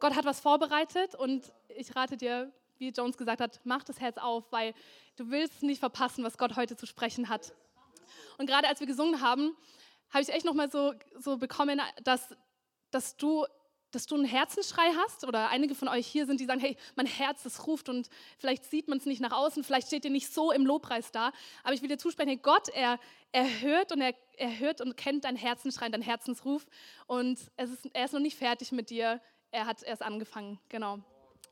Gott hat was vorbereitet und ich rate dir, wie Jones gesagt hat, mach das Herz auf, weil du willst nicht verpassen, was Gott heute zu sprechen hat. Und gerade als wir gesungen haben, habe ich echt nochmal so, so bekommen, dass, dass du dass du einen Herzensschrei hast oder einige von euch hier sind, die sagen, hey, mein Herz, das ruft und vielleicht sieht man es nicht nach außen, vielleicht steht ihr nicht so im Lobpreis da, aber ich will dir zusprechen, hey, Gott, er, er hört und er, er hört und kennt dein Herzensschrei, dein Herzensruf. Und es ist, er ist noch nicht fertig mit dir, er hat erst angefangen, genau.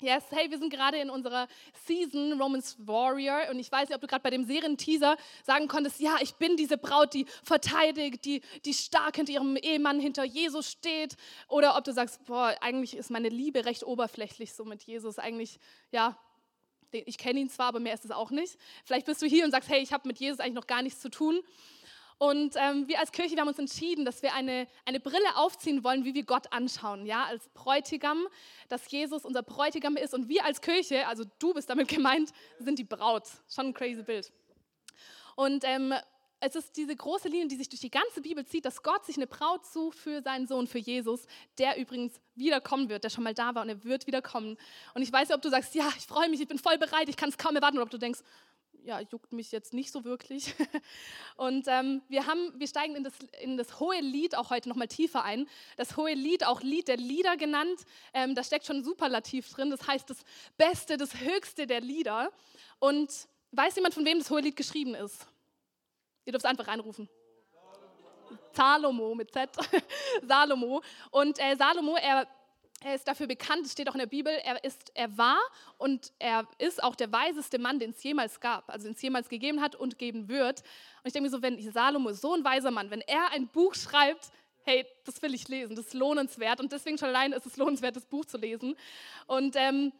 Yes, hey, wir sind gerade in unserer Season Romans Warrior und ich weiß nicht, ob du gerade bei dem Serienteaser sagen konntest, ja, ich bin diese Braut, die verteidigt, die, die stark hinter ihrem Ehemann, hinter Jesus steht oder ob du sagst, boah, eigentlich ist meine Liebe recht oberflächlich so mit Jesus, eigentlich, ja, ich kenne ihn zwar, aber mehr ist es auch nicht. Vielleicht bist du hier und sagst, hey, ich habe mit Jesus eigentlich noch gar nichts zu tun und ähm, wir als Kirche, wir haben uns entschieden, dass wir eine, eine Brille aufziehen wollen, wie wir Gott anschauen, ja, als Bräutigam, dass Jesus unser Bräutigam ist und wir als Kirche, also du bist damit gemeint, sind die Braut. Schon ein crazy Bild. Und ähm, es ist diese große Linie, die sich durch die ganze Bibel zieht, dass Gott sich eine Braut sucht für seinen Sohn, für Jesus, der übrigens wiederkommen wird, der schon mal da war und er wird wiederkommen. Und ich weiß nicht, ob du sagst, ja, ich freue mich, ich bin voll bereit, ich kann es kaum erwarten, oder ob du denkst, ja, juckt mich jetzt nicht so wirklich. Und ähm, wir, haben, wir steigen in das, in das hohe Lied auch heute nochmal tiefer ein. Das hohe Lied, auch Lied der Lieder genannt, ähm, da steckt schon Superlativ drin. Das heißt das Beste, das Höchste der Lieder. Und weiß jemand, von wem das hohe Lied geschrieben ist? Ihr dürft es einfach reinrufen. Salomo mit Z. Salomo. Und äh, Salomo, er er ist dafür bekannt, es steht auch in der Bibel, er, ist, er war und er ist auch der weiseste Mann, den es jemals gab, also den es jemals gegeben hat und geben wird. Und ich denke mir so, wenn Salomo, so ein weiser Mann, wenn er ein Buch schreibt, hey, das will ich lesen, das ist lohnenswert. Und deswegen schon allein ist es lohnenswert, das Buch zu lesen. Und ähm,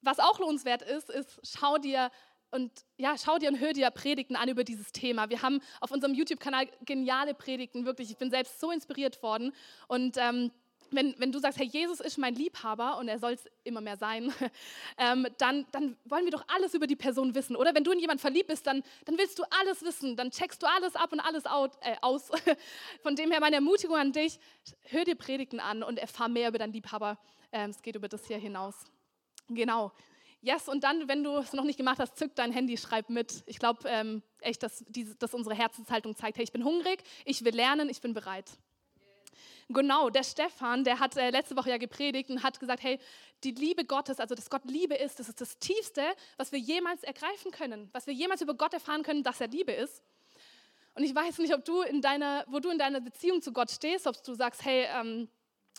was auch lohnenswert ist, ist, schau dir und ja, schau dir und hör dir Predigten an über dieses Thema. Wir haben auf unserem YouTube-Kanal geniale Predigten, wirklich. Ich bin selbst so inspiriert worden. Und ähm, wenn, wenn du sagst, Herr Jesus ist mein Liebhaber und er soll es immer mehr sein, ähm, dann, dann wollen wir doch alles über die Person wissen. Oder wenn du in jemanden verliebt bist, dann, dann willst du alles wissen, dann checkst du alles ab und alles out, äh, aus. Von dem her meine Ermutigung an dich, hör dir Predigten an und erfahr mehr über deinen Liebhaber. Ähm, es geht über das hier hinaus. Genau. Yes, und dann, wenn du es noch nicht gemacht hast, zück dein Handy, schreib mit. Ich glaube ähm, echt, dass, diese, dass unsere Herzenshaltung zeigt, hey, ich bin hungrig, ich will lernen, ich bin bereit. Genau, der Stefan, der hat äh, letzte Woche ja gepredigt und hat gesagt, hey, die Liebe Gottes, also dass Gott Liebe ist, das ist das Tiefste, was wir jemals ergreifen können, was wir jemals über Gott erfahren können, dass er Liebe ist. Und ich weiß nicht, ob du in deiner, wo du in deiner Beziehung zu Gott stehst, ob du sagst, hey, ähm,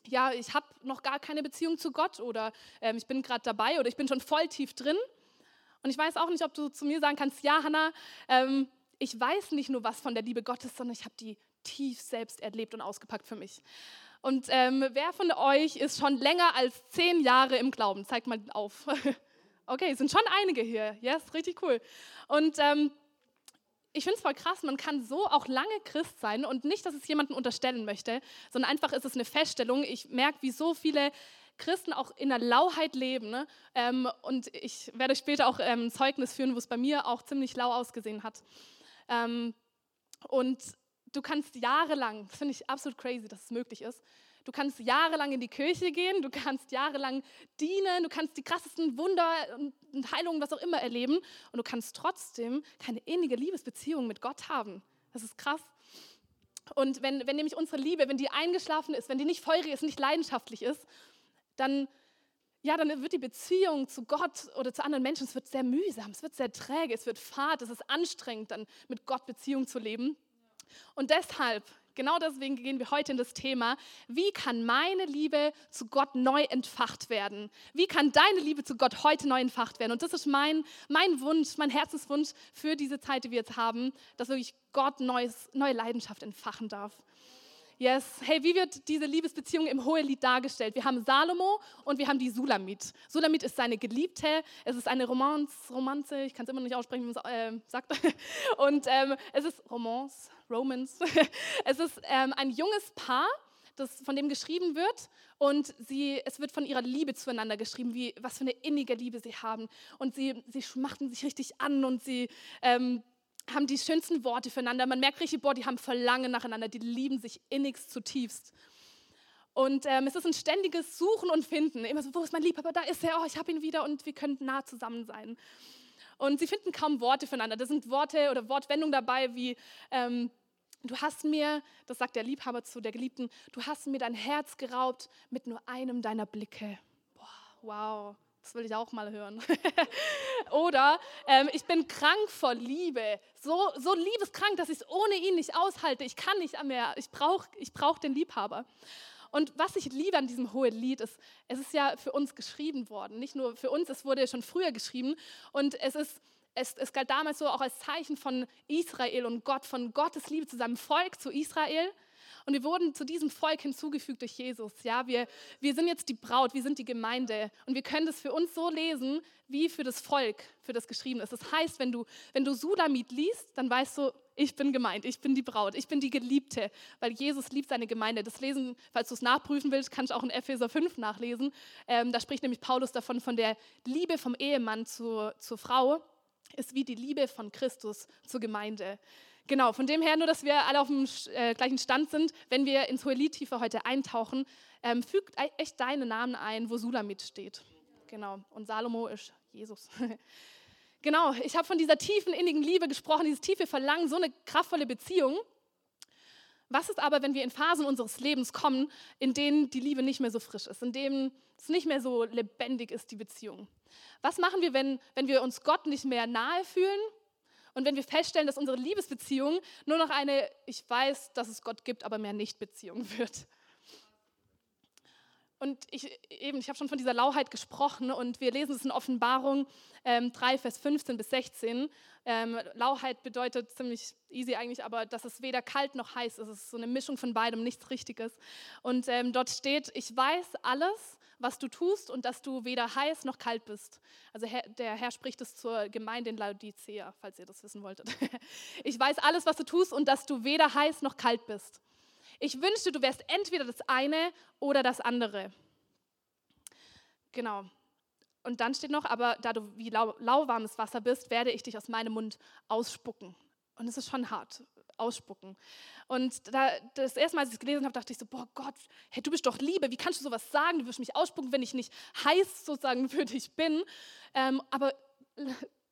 ja, ich habe noch gar keine Beziehung zu Gott oder ähm, ich bin gerade dabei oder ich bin schon voll tief drin. Und ich weiß auch nicht, ob du zu mir sagen kannst, ja, Hannah, ähm, ich weiß nicht nur was von der Liebe Gottes, sondern ich habe die tief selbst erlebt und ausgepackt für mich. Und ähm, wer von euch ist schon länger als zehn Jahre im Glauben? Zeigt mal auf. okay, es sind schon einige hier. Yes, richtig cool. Und ähm, ich finde es voll krass, man kann so auch lange Christ sein und nicht, dass es jemanden unterstellen möchte, sondern einfach ist es eine Feststellung. Ich merke, wie so viele Christen auch in der Lauheit leben. Ne? Ähm, und ich werde später auch ähm, ein Zeugnis führen, wo es bei mir auch ziemlich lau ausgesehen hat. Ähm, und du kannst jahrelang, finde ich absolut crazy, dass es möglich ist, du kannst jahrelang in die Kirche gehen, du kannst jahrelang dienen, du kannst die krassesten Wunder und Heilungen, was auch immer erleben und du kannst trotzdem keine innige Liebesbeziehung mit Gott haben. Das ist krass. Und wenn, wenn nämlich unsere Liebe, wenn die eingeschlafen ist, wenn die nicht feurig ist, nicht leidenschaftlich ist, dann, ja, dann wird die Beziehung zu Gott oder zu anderen Menschen, es wird sehr mühsam, es wird sehr träge, es wird fad, es ist anstrengend, dann mit Gott Beziehung zu leben. Und deshalb, genau deswegen gehen wir heute in das Thema, wie kann meine Liebe zu Gott neu entfacht werden? Wie kann deine Liebe zu Gott heute neu entfacht werden? Und das ist mein, mein Wunsch, mein Herzenswunsch für diese Zeit, die wir jetzt haben, dass wirklich Gott neues, neue Leidenschaft entfachen darf. Yes. Hey, wie wird diese Liebesbeziehung im Hohelied dargestellt? Wir haben Salomo und wir haben die Sulamit. Sulamit ist seine Geliebte. Es ist eine Romance, Romanze. Ich kann es immer noch nicht aussprechen, wie man es äh, sagt. Und ähm, es ist Romance, Romance. Es ist ähm, ein junges Paar, das von dem geschrieben wird und sie, es wird von ihrer Liebe zueinander geschrieben, wie, was für eine innige Liebe sie haben. Und sie, sie schmachten sich richtig an und sie ähm, haben die schönsten Worte füreinander. Man merkt richtig, boah, die haben Verlangen nacheinander, die lieben sich innigst zutiefst. Und ähm, es ist ein ständiges Suchen und Finden. Immer so, wo ist mein Liebhaber? Da ist er, oh, ich habe ihn wieder und wir können nah zusammen sein. Und sie finden kaum Worte füreinander. Da sind Worte oder Wortwendungen dabei wie, ähm, du hast mir, das sagt der Liebhaber zu der Geliebten, du hast mir dein Herz geraubt mit nur einem deiner Blicke. Boah, wow, das will ich auch mal hören. Oder ähm, ich bin krank vor Liebe, so, so liebeskrank, dass ich es ohne ihn nicht aushalte. Ich kann nicht mehr, ich brauche ich brauch den Liebhaber. Und was ich liebe an diesem hohen Lied ist, es ist ja für uns geschrieben worden. Nicht nur für uns, es wurde schon früher geschrieben. Und es ist, es, es galt damals so auch als Zeichen von Israel und Gott, von Gottes Liebe zu seinem Volk, zu Israel. Und wir wurden zu diesem Volk hinzugefügt durch Jesus. Ja, wir, wir sind jetzt die Braut, wir sind die Gemeinde. Und wir können das für uns so lesen, wie für das Volk, für das geschrieben ist. Das heißt, wenn du, wenn du Sulamit liest, dann weißt du, ich bin gemeint, ich bin die Braut, ich bin die Geliebte, weil Jesus liebt seine Gemeinde. Das lesen, falls du es nachprüfen willst, kannst du auch in Epheser 5 nachlesen. Ähm, da spricht nämlich Paulus davon, von der Liebe vom Ehemann zur, zur Frau ist wie die Liebe von Christus zur Gemeinde. Genau, von dem her nur, dass wir alle auf dem äh, gleichen Stand sind, wenn wir ins Hohelied tiefer heute eintauchen, ähm, fügt echt deine Namen ein, wo Sulamit steht. Genau, und Salomo ist Jesus. genau, ich habe von dieser tiefen, innigen Liebe gesprochen, dieses tiefe Verlangen, so eine kraftvolle Beziehung. Was ist aber, wenn wir in Phasen unseres Lebens kommen, in denen die Liebe nicht mehr so frisch ist, in denen es nicht mehr so lebendig ist, die Beziehung? Was machen wir, wenn, wenn wir uns Gott nicht mehr nahe fühlen und wenn wir feststellen, dass unsere Liebesbeziehung nur noch eine, ich weiß, dass es Gott gibt, aber mehr Nicht-Beziehung wird. Und ich, ich habe schon von dieser Lauheit gesprochen und wir lesen es in Offenbarung ähm, 3, Vers 15 bis 16. Ähm, Lauheit bedeutet ziemlich easy eigentlich, aber dass es weder kalt noch heiß ist. Es ist so eine Mischung von beidem, nichts Richtiges. Und ähm, dort steht, ich weiß alles, was du tust und dass du weder heiß noch kalt bist. Also der Herr spricht es zur Gemeinde in Laodicea, falls ihr das wissen wolltet. Ich weiß alles, was du tust und dass du weder heiß noch kalt bist. Ich wünschte, du wärst entweder das eine oder das andere. Genau. Und dann steht noch, aber da du wie lau lauwarmes Wasser bist, werde ich dich aus meinem Mund ausspucken. Und es ist schon hart, ausspucken. Und da, das erste Mal, als ich es gelesen habe, dachte ich so, boah Gott, hey, du bist doch Liebe, wie kannst du sowas sagen? Du wirst mich ausspucken, wenn ich nicht heiß sozusagen für dich bin. Ähm, aber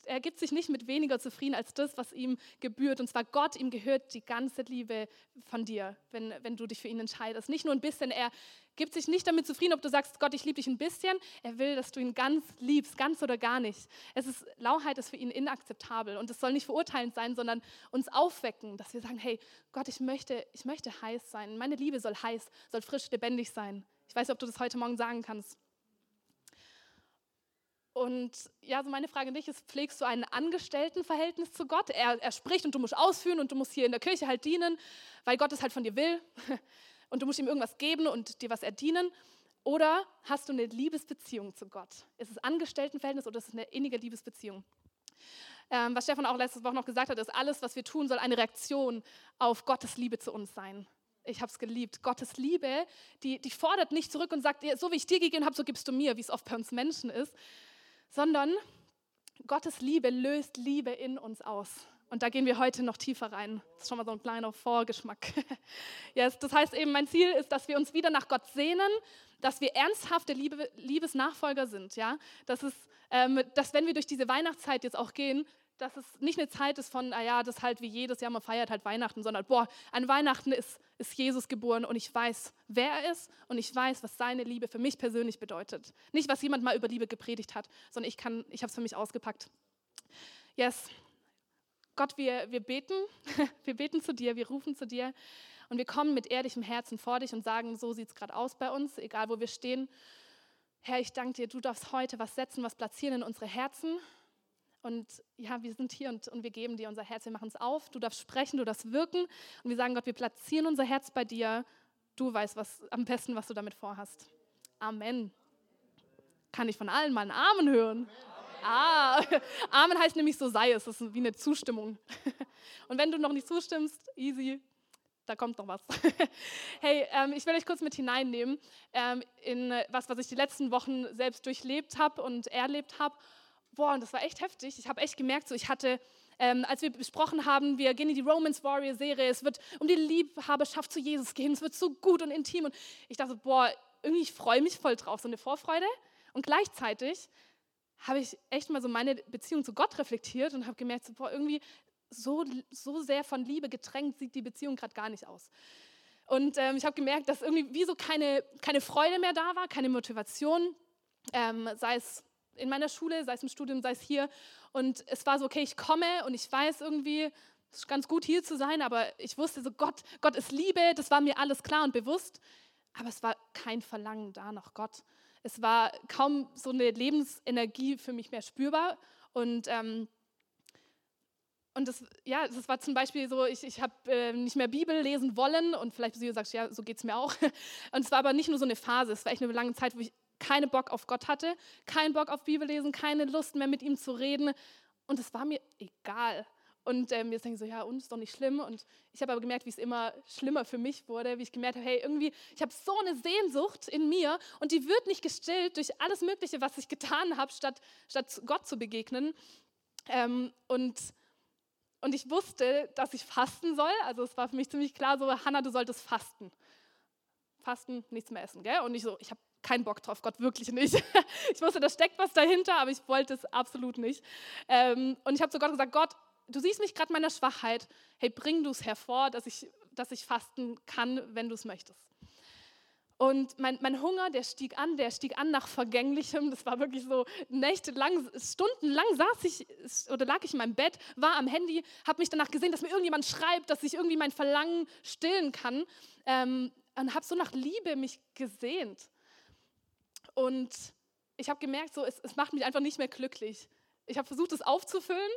er gibt sich nicht mit weniger zufrieden als das, was ihm gebührt. Und zwar Gott, ihm gehört die ganze Liebe von dir, wenn, wenn du dich für ihn entscheidest. Nicht nur ein bisschen, er gibt sich nicht damit zufrieden, ob du sagst, Gott, ich liebe dich ein bisschen. Er will, dass du ihn ganz liebst, ganz oder gar nicht. Es ist, Lauheit ist für ihn inakzeptabel und es soll nicht verurteilend sein, sondern uns aufwecken, dass wir sagen, hey, Gott, ich möchte, ich möchte heiß sein. Meine Liebe soll heiß, soll frisch, lebendig sein. Ich weiß nicht, ob du das heute Morgen sagen kannst. Und ja, so meine Frage an dich ist, pflegst du ein Angestelltenverhältnis zu Gott? Er, er spricht und du musst ausführen und du musst hier in der Kirche halt dienen, weil Gott es halt von dir will. Und du musst ihm irgendwas geben und dir was erdienen. Oder hast du eine Liebesbeziehung zu Gott? Ist es Angestelltenverhältnis oder ist es eine innige Liebesbeziehung? Ähm, was Stefan auch letztes Woche noch gesagt hat, ist, alles, was wir tun, soll eine Reaktion auf Gottes Liebe zu uns sein. Ich habe es geliebt. Gottes Liebe, die, die fordert nicht zurück und sagt, so wie ich dir gegeben habe, so gibst du mir, wie es oft bei uns Menschen ist, sondern Gottes Liebe löst Liebe in uns aus. Und da gehen wir heute noch tiefer rein. Das ist schon mal so ein kleiner Vorgeschmack. yes, das heißt eben, mein Ziel ist, dass wir uns wieder nach Gott sehnen, dass wir ernsthafte Liebe, Liebesnachfolger sind. Ja? Das ist, ähm, dass wenn wir durch diese Weihnachtszeit jetzt auch gehen, dass es nicht eine Zeit ist von, naja, ah das halt wie jedes Jahr, man feiert halt Weihnachten, sondern, boah, an Weihnachten ist, ist Jesus geboren und ich weiß, wer er ist und ich weiß, was seine Liebe für mich persönlich bedeutet. Nicht, was jemand mal über Liebe gepredigt hat, sondern ich, kann, ich habe es für mich ausgepackt. Yes. Gott, wir, wir beten, wir beten zu dir, wir rufen zu dir und wir kommen mit ehrlichem Herzen vor dich und sagen, so sieht es gerade aus bei uns, egal wo wir stehen. Herr, ich danke dir, du darfst heute was setzen, was platzieren in unsere Herzen. Und ja, wir sind hier und, und wir geben dir unser Herz, wir machen es auf. Du darfst sprechen, du darfst wirken. Und wir sagen, Gott, wir platzieren unser Herz bei dir. Du weißt was, am besten, was du damit vorhast. Amen. Kann ich von allen mal einen Amen hören? Ah, Amen heißt nämlich so sei es. Das ist wie eine Zustimmung. Und wenn du noch nicht zustimmst, easy, da kommt noch was. Hey, ähm, ich will euch kurz mit hineinnehmen ähm, in was, was ich die letzten Wochen selbst durchlebt habe und erlebt habe boah, und das war echt heftig. Ich habe echt gemerkt, so ich hatte ähm, als wir besprochen haben, wir gehen in die Romance Warrior Serie, es wird um die Liebhaberschaft zu Jesus gehen, es wird so gut und intim. Und ich dachte, boah, irgendwie, ich freue mich voll drauf, so eine Vorfreude. Und gleichzeitig habe ich echt mal so meine Beziehung zu Gott reflektiert und habe gemerkt, so, boah, irgendwie so, so sehr von Liebe getränkt sieht die Beziehung gerade gar nicht aus. Und ähm, ich habe gemerkt, dass irgendwie wie so keine, keine Freude mehr da war, keine Motivation, ähm, sei es in meiner Schule, sei es im Studium, sei es hier. Und es war so, okay, ich komme und ich weiß irgendwie, es ist ganz gut hier zu sein, aber ich wusste so, Gott, Gott ist Liebe, das war mir alles klar und bewusst. Aber es war kein Verlangen da nach Gott. Es war kaum so eine Lebensenergie für mich mehr spürbar. Und, ähm, und das, ja, das war zum Beispiel so, ich, ich habe äh, nicht mehr Bibel lesen wollen und vielleicht du sagst, ja, so geht es mir auch. Und es war aber nicht nur so eine Phase, es war echt eine lange Zeit, wo ich keinen Bock auf Gott hatte, keinen Bock auf Bibel lesen, keine Lust mehr mit ihm zu reden. Und es war mir egal. Und ähm, jetzt denke ich so, ja, und ist doch nicht schlimm. Und ich habe aber gemerkt, wie es immer schlimmer für mich wurde, wie ich gemerkt habe, hey, irgendwie, ich habe so eine Sehnsucht in mir und die wird nicht gestillt durch alles Mögliche, was ich getan habe, statt, statt Gott zu begegnen. Ähm, und, und ich wusste, dass ich fasten soll. Also es war für mich ziemlich klar so, Hannah, du solltest fasten. Fasten, nichts mehr essen, gell? Und ich so, ich habe keinen Bock drauf, Gott wirklich nicht. Ich wusste, da steckt was dahinter, aber ich wollte es absolut nicht. Ähm, und ich habe zu Gott gesagt, Gott, du siehst mich gerade meiner Schwachheit, hey, bring du es hervor, dass ich, dass ich fasten kann, wenn du es möchtest. Und mein, mein, Hunger, der stieg an, der stieg an nach Vergänglichem. Das war wirklich so nächtelang, stundenlang saß ich oder lag ich in meinem Bett, war am Handy, habe mich danach gesehen, dass mir irgendjemand schreibt, dass ich irgendwie mein Verlangen stillen kann. Ähm, und habe so nach Liebe mich gesehnt. Und ich habe gemerkt, so, es, es macht mich einfach nicht mehr glücklich. Ich habe versucht, es aufzufüllen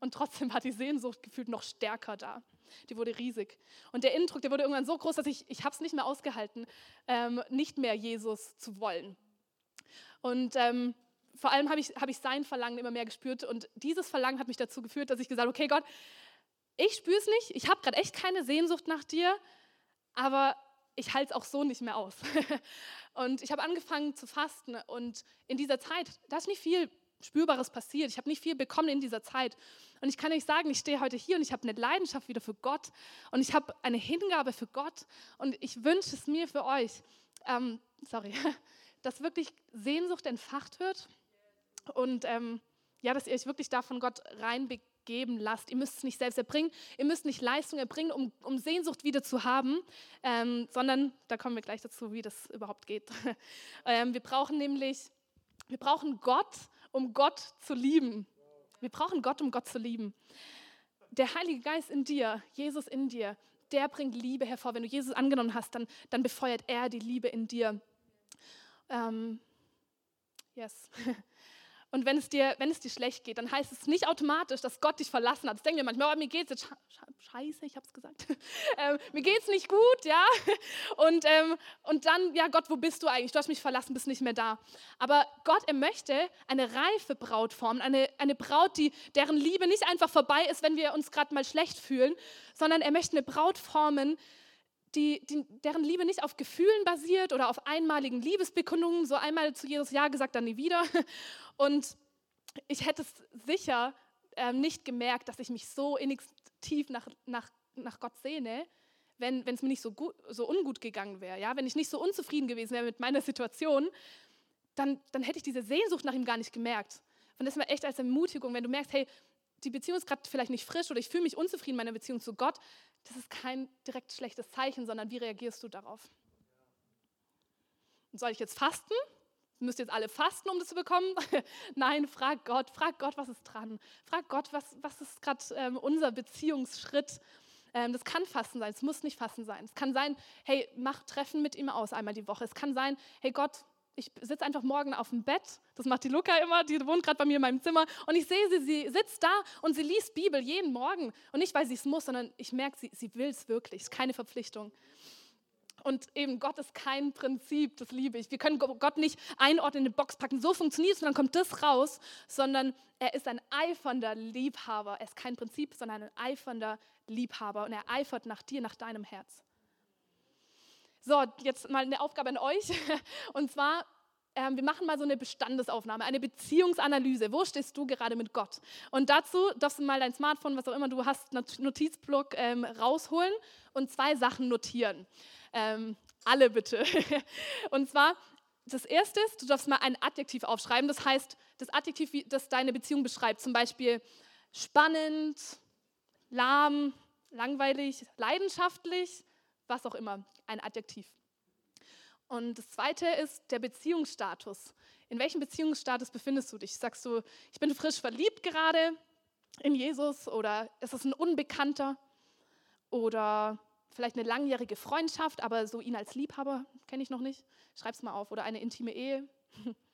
und trotzdem war die Sehnsucht gefühlt noch stärker da. Die wurde riesig. Und der Innendruck, der wurde irgendwann so groß, dass ich, ich habe es nicht mehr ausgehalten, ähm, nicht mehr Jesus zu wollen. Und ähm, vor allem habe ich, hab ich sein Verlangen immer mehr gespürt. Und dieses Verlangen hat mich dazu geführt, dass ich gesagt habe, okay Gott, ich spüre es nicht, ich habe gerade echt keine Sehnsucht nach dir, aber ich halte es auch so nicht mehr aus. und ich habe angefangen zu fasten und in dieser Zeit, da ist nicht viel Spürbares passiert. Ich habe nicht viel bekommen in dieser Zeit. Und ich kann euch sagen, ich stehe heute hier und ich habe eine Leidenschaft wieder für Gott und ich habe eine Hingabe für Gott und ich wünsche es mir für euch, ähm, sorry, dass wirklich Sehnsucht entfacht wird und ähm, ja, dass ihr euch wirklich davon Gott reinbegeben lasst. Ihr müsst es nicht selbst erbringen, ihr müsst nicht Leistung erbringen, um, um Sehnsucht wieder zu haben, ähm, sondern, da kommen wir gleich dazu, wie das überhaupt geht. ähm, wir brauchen nämlich, wir brauchen Gott, um Gott zu lieben. Wir brauchen Gott, um Gott zu lieben. Der Heilige Geist in dir, Jesus in dir, der bringt Liebe hervor. Wenn du Jesus angenommen hast, dann, dann befeuert er die Liebe in dir. Ähm, yes. Und wenn es, dir, wenn es dir schlecht geht, dann heißt es nicht automatisch, dass Gott dich verlassen hat. Das denken wir manchmal, oh, mir geht es jetzt scheiße, ich habe es gesagt. ähm, mir geht es nicht gut, ja. Und, ähm, und dann, ja Gott, wo bist du eigentlich? Du hast mich verlassen, bist nicht mehr da. Aber Gott, er möchte eine reife Braut formen, eine, eine Braut, die, deren Liebe nicht einfach vorbei ist, wenn wir uns gerade mal schlecht fühlen, sondern er möchte eine Braut formen, die, die, deren Liebe nicht auf Gefühlen basiert oder auf einmaligen Liebesbekundungen, so einmal zu Jesus Ja gesagt, dann nie wieder. Und ich hätte es sicher äh, nicht gemerkt, dass ich mich so innigst tief nach, nach, nach Gott sehne, wenn es mir nicht so, gut, so ungut gegangen wäre. Ja? Wenn ich nicht so unzufrieden gewesen wäre mit meiner Situation, dann, dann hätte ich diese Sehnsucht nach ihm gar nicht gemerkt. Und das ist mir echt als Ermutigung, wenn du merkst, hey, die Beziehung ist gerade vielleicht nicht frisch oder ich fühle mich unzufrieden in meiner Beziehung zu Gott, das ist kein direkt schlechtes Zeichen, sondern wie reagierst du darauf? Und soll ich jetzt fasten? Müsst ihr jetzt alle fasten, um das zu bekommen? Nein, frag Gott, frag Gott, was ist dran? Frag Gott, was, was ist gerade ähm, unser Beziehungsschritt? Ähm, das kann Fasten sein, es muss nicht Fasten sein. Es kann sein, hey, mach Treffen mit ihm aus einmal die Woche. Es kann sein, hey Gott, ich sitze einfach morgen auf dem Bett, das macht die Luca immer, die wohnt gerade bei mir in meinem Zimmer, und ich sehe sie, sie sitzt da und sie liest Bibel jeden Morgen. Und nicht, weil sie es muss, sondern ich merke, sie, sie will es wirklich, es ist keine Verpflichtung. Und eben Gott ist kein Prinzip, das liebe ich. Wir können Gott nicht einordnen in eine Box packen, so funktioniert es und dann kommt das raus, sondern er ist ein eifernder Liebhaber. Er ist kein Prinzip, sondern ein eifernder Liebhaber und er eifert nach dir, nach deinem Herz. So, jetzt mal eine Aufgabe an euch. Und zwar ähm, wir machen mal so eine Bestandesaufnahme, eine Beziehungsanalyse. Wo stehst du gerade mit Gott? Und dazu darfst du mal dein Smartphone, was auch immer du hast, Notizblock ähm, rausholen und zwei Sachen notieren. Ähm, alle bitte. und zwar, das erste ist, du darfst mal ein Adjektiv aufschreiben. Das heißt, das Adjektiv, das deine Beziehung beschreibt. Zum Beispiel spannend, lahm, langweilig, leidenschaftlich, was auch immer. Ein Adjektiv. Und das zweite ist der Beziehungsstatus. In welchem Beziehungsstatus befindest du dich? Sagst du, ich bin frisch verliebt gerade in Jesus oder ist es ein Unbekannter oder vielleicht eine langjährige Freundschaft, aber so ihn als Liebhaber kenne ich noch nicht. Schreib es mal auf oder eine intime Ehe.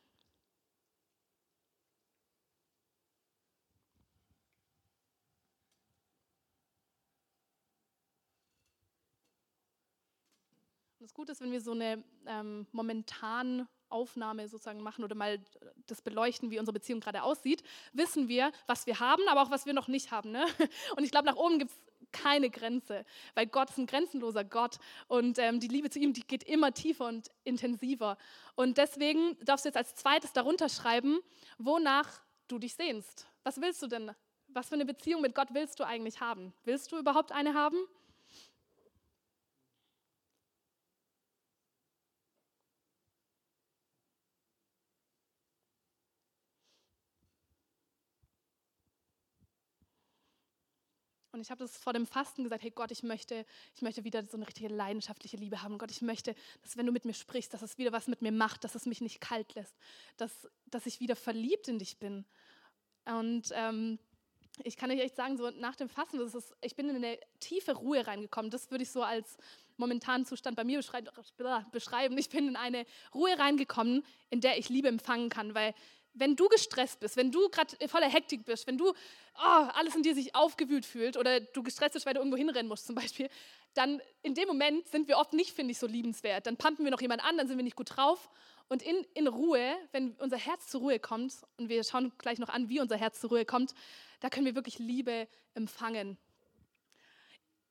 das Gute ist, wenn wir so eine ähm, momentan Aufnahme sozusagen machen oder mal das beleuchten, wie unsere Beziehung gerade aussieht, wissen wir, was wir haben, aber auch was wir noch nicht haben. Ne? Und ich glaube, nach oben gibt es keine Grenze, weil Gott ist ein grenzenloser Gott und ähm, die Liebe zu ihm, die geht immer tiefer und intensiver. Und deswegen darfst du jetzt als zweites darunter schreiben, wonach du dich sehnst. Was willst du denn? Was für eine Beziehung mit Gott willst du eigentlich haben? Willst du überhaupt eine haben? Und ich habe das vor dem Fasten gesagt, hey Gott, ich möchte, ich möchte wieder so eine richtige leidenschaftliche Liebe haben. Gott, ich möchte, dass wenn du mit mir sprichst, dass es wieder was mit mir macht, dass es mich nicht kalt lässt, dass, dass ich wieder verliebt in dich bin. Und ähm, ich kann euch echt sagen, so nach dem Fasten, das ist, ich bin in eine tiefe Ruhe reingekommen. Das würde ich so als momentanen Zustand bei mir beschreiben. Ich bin in eine Ruhe reingekommen, in der ich Liebe empfangen kann, weil wenn du gestresst bist, wenn du gerade voller Hektik bist, wenn du oh, alles in dir sich aufgewühlt fühlt oder du gestresst bist, weil du irgendwo hinrennen musst zum Beispiel, dann in dem Moment sind wir oft nicht, finde ich, so liebenswert. Dann pumpen wir noch jemand an, dann sind wir nicht gut drauf. Und in, in Ruhe, wenn unser Herz zur Ruhe kommt, und wir schauen gleich noch an, wie unser Herz zur Ruhe kommt, da können wir wirklich Liebe empfangen.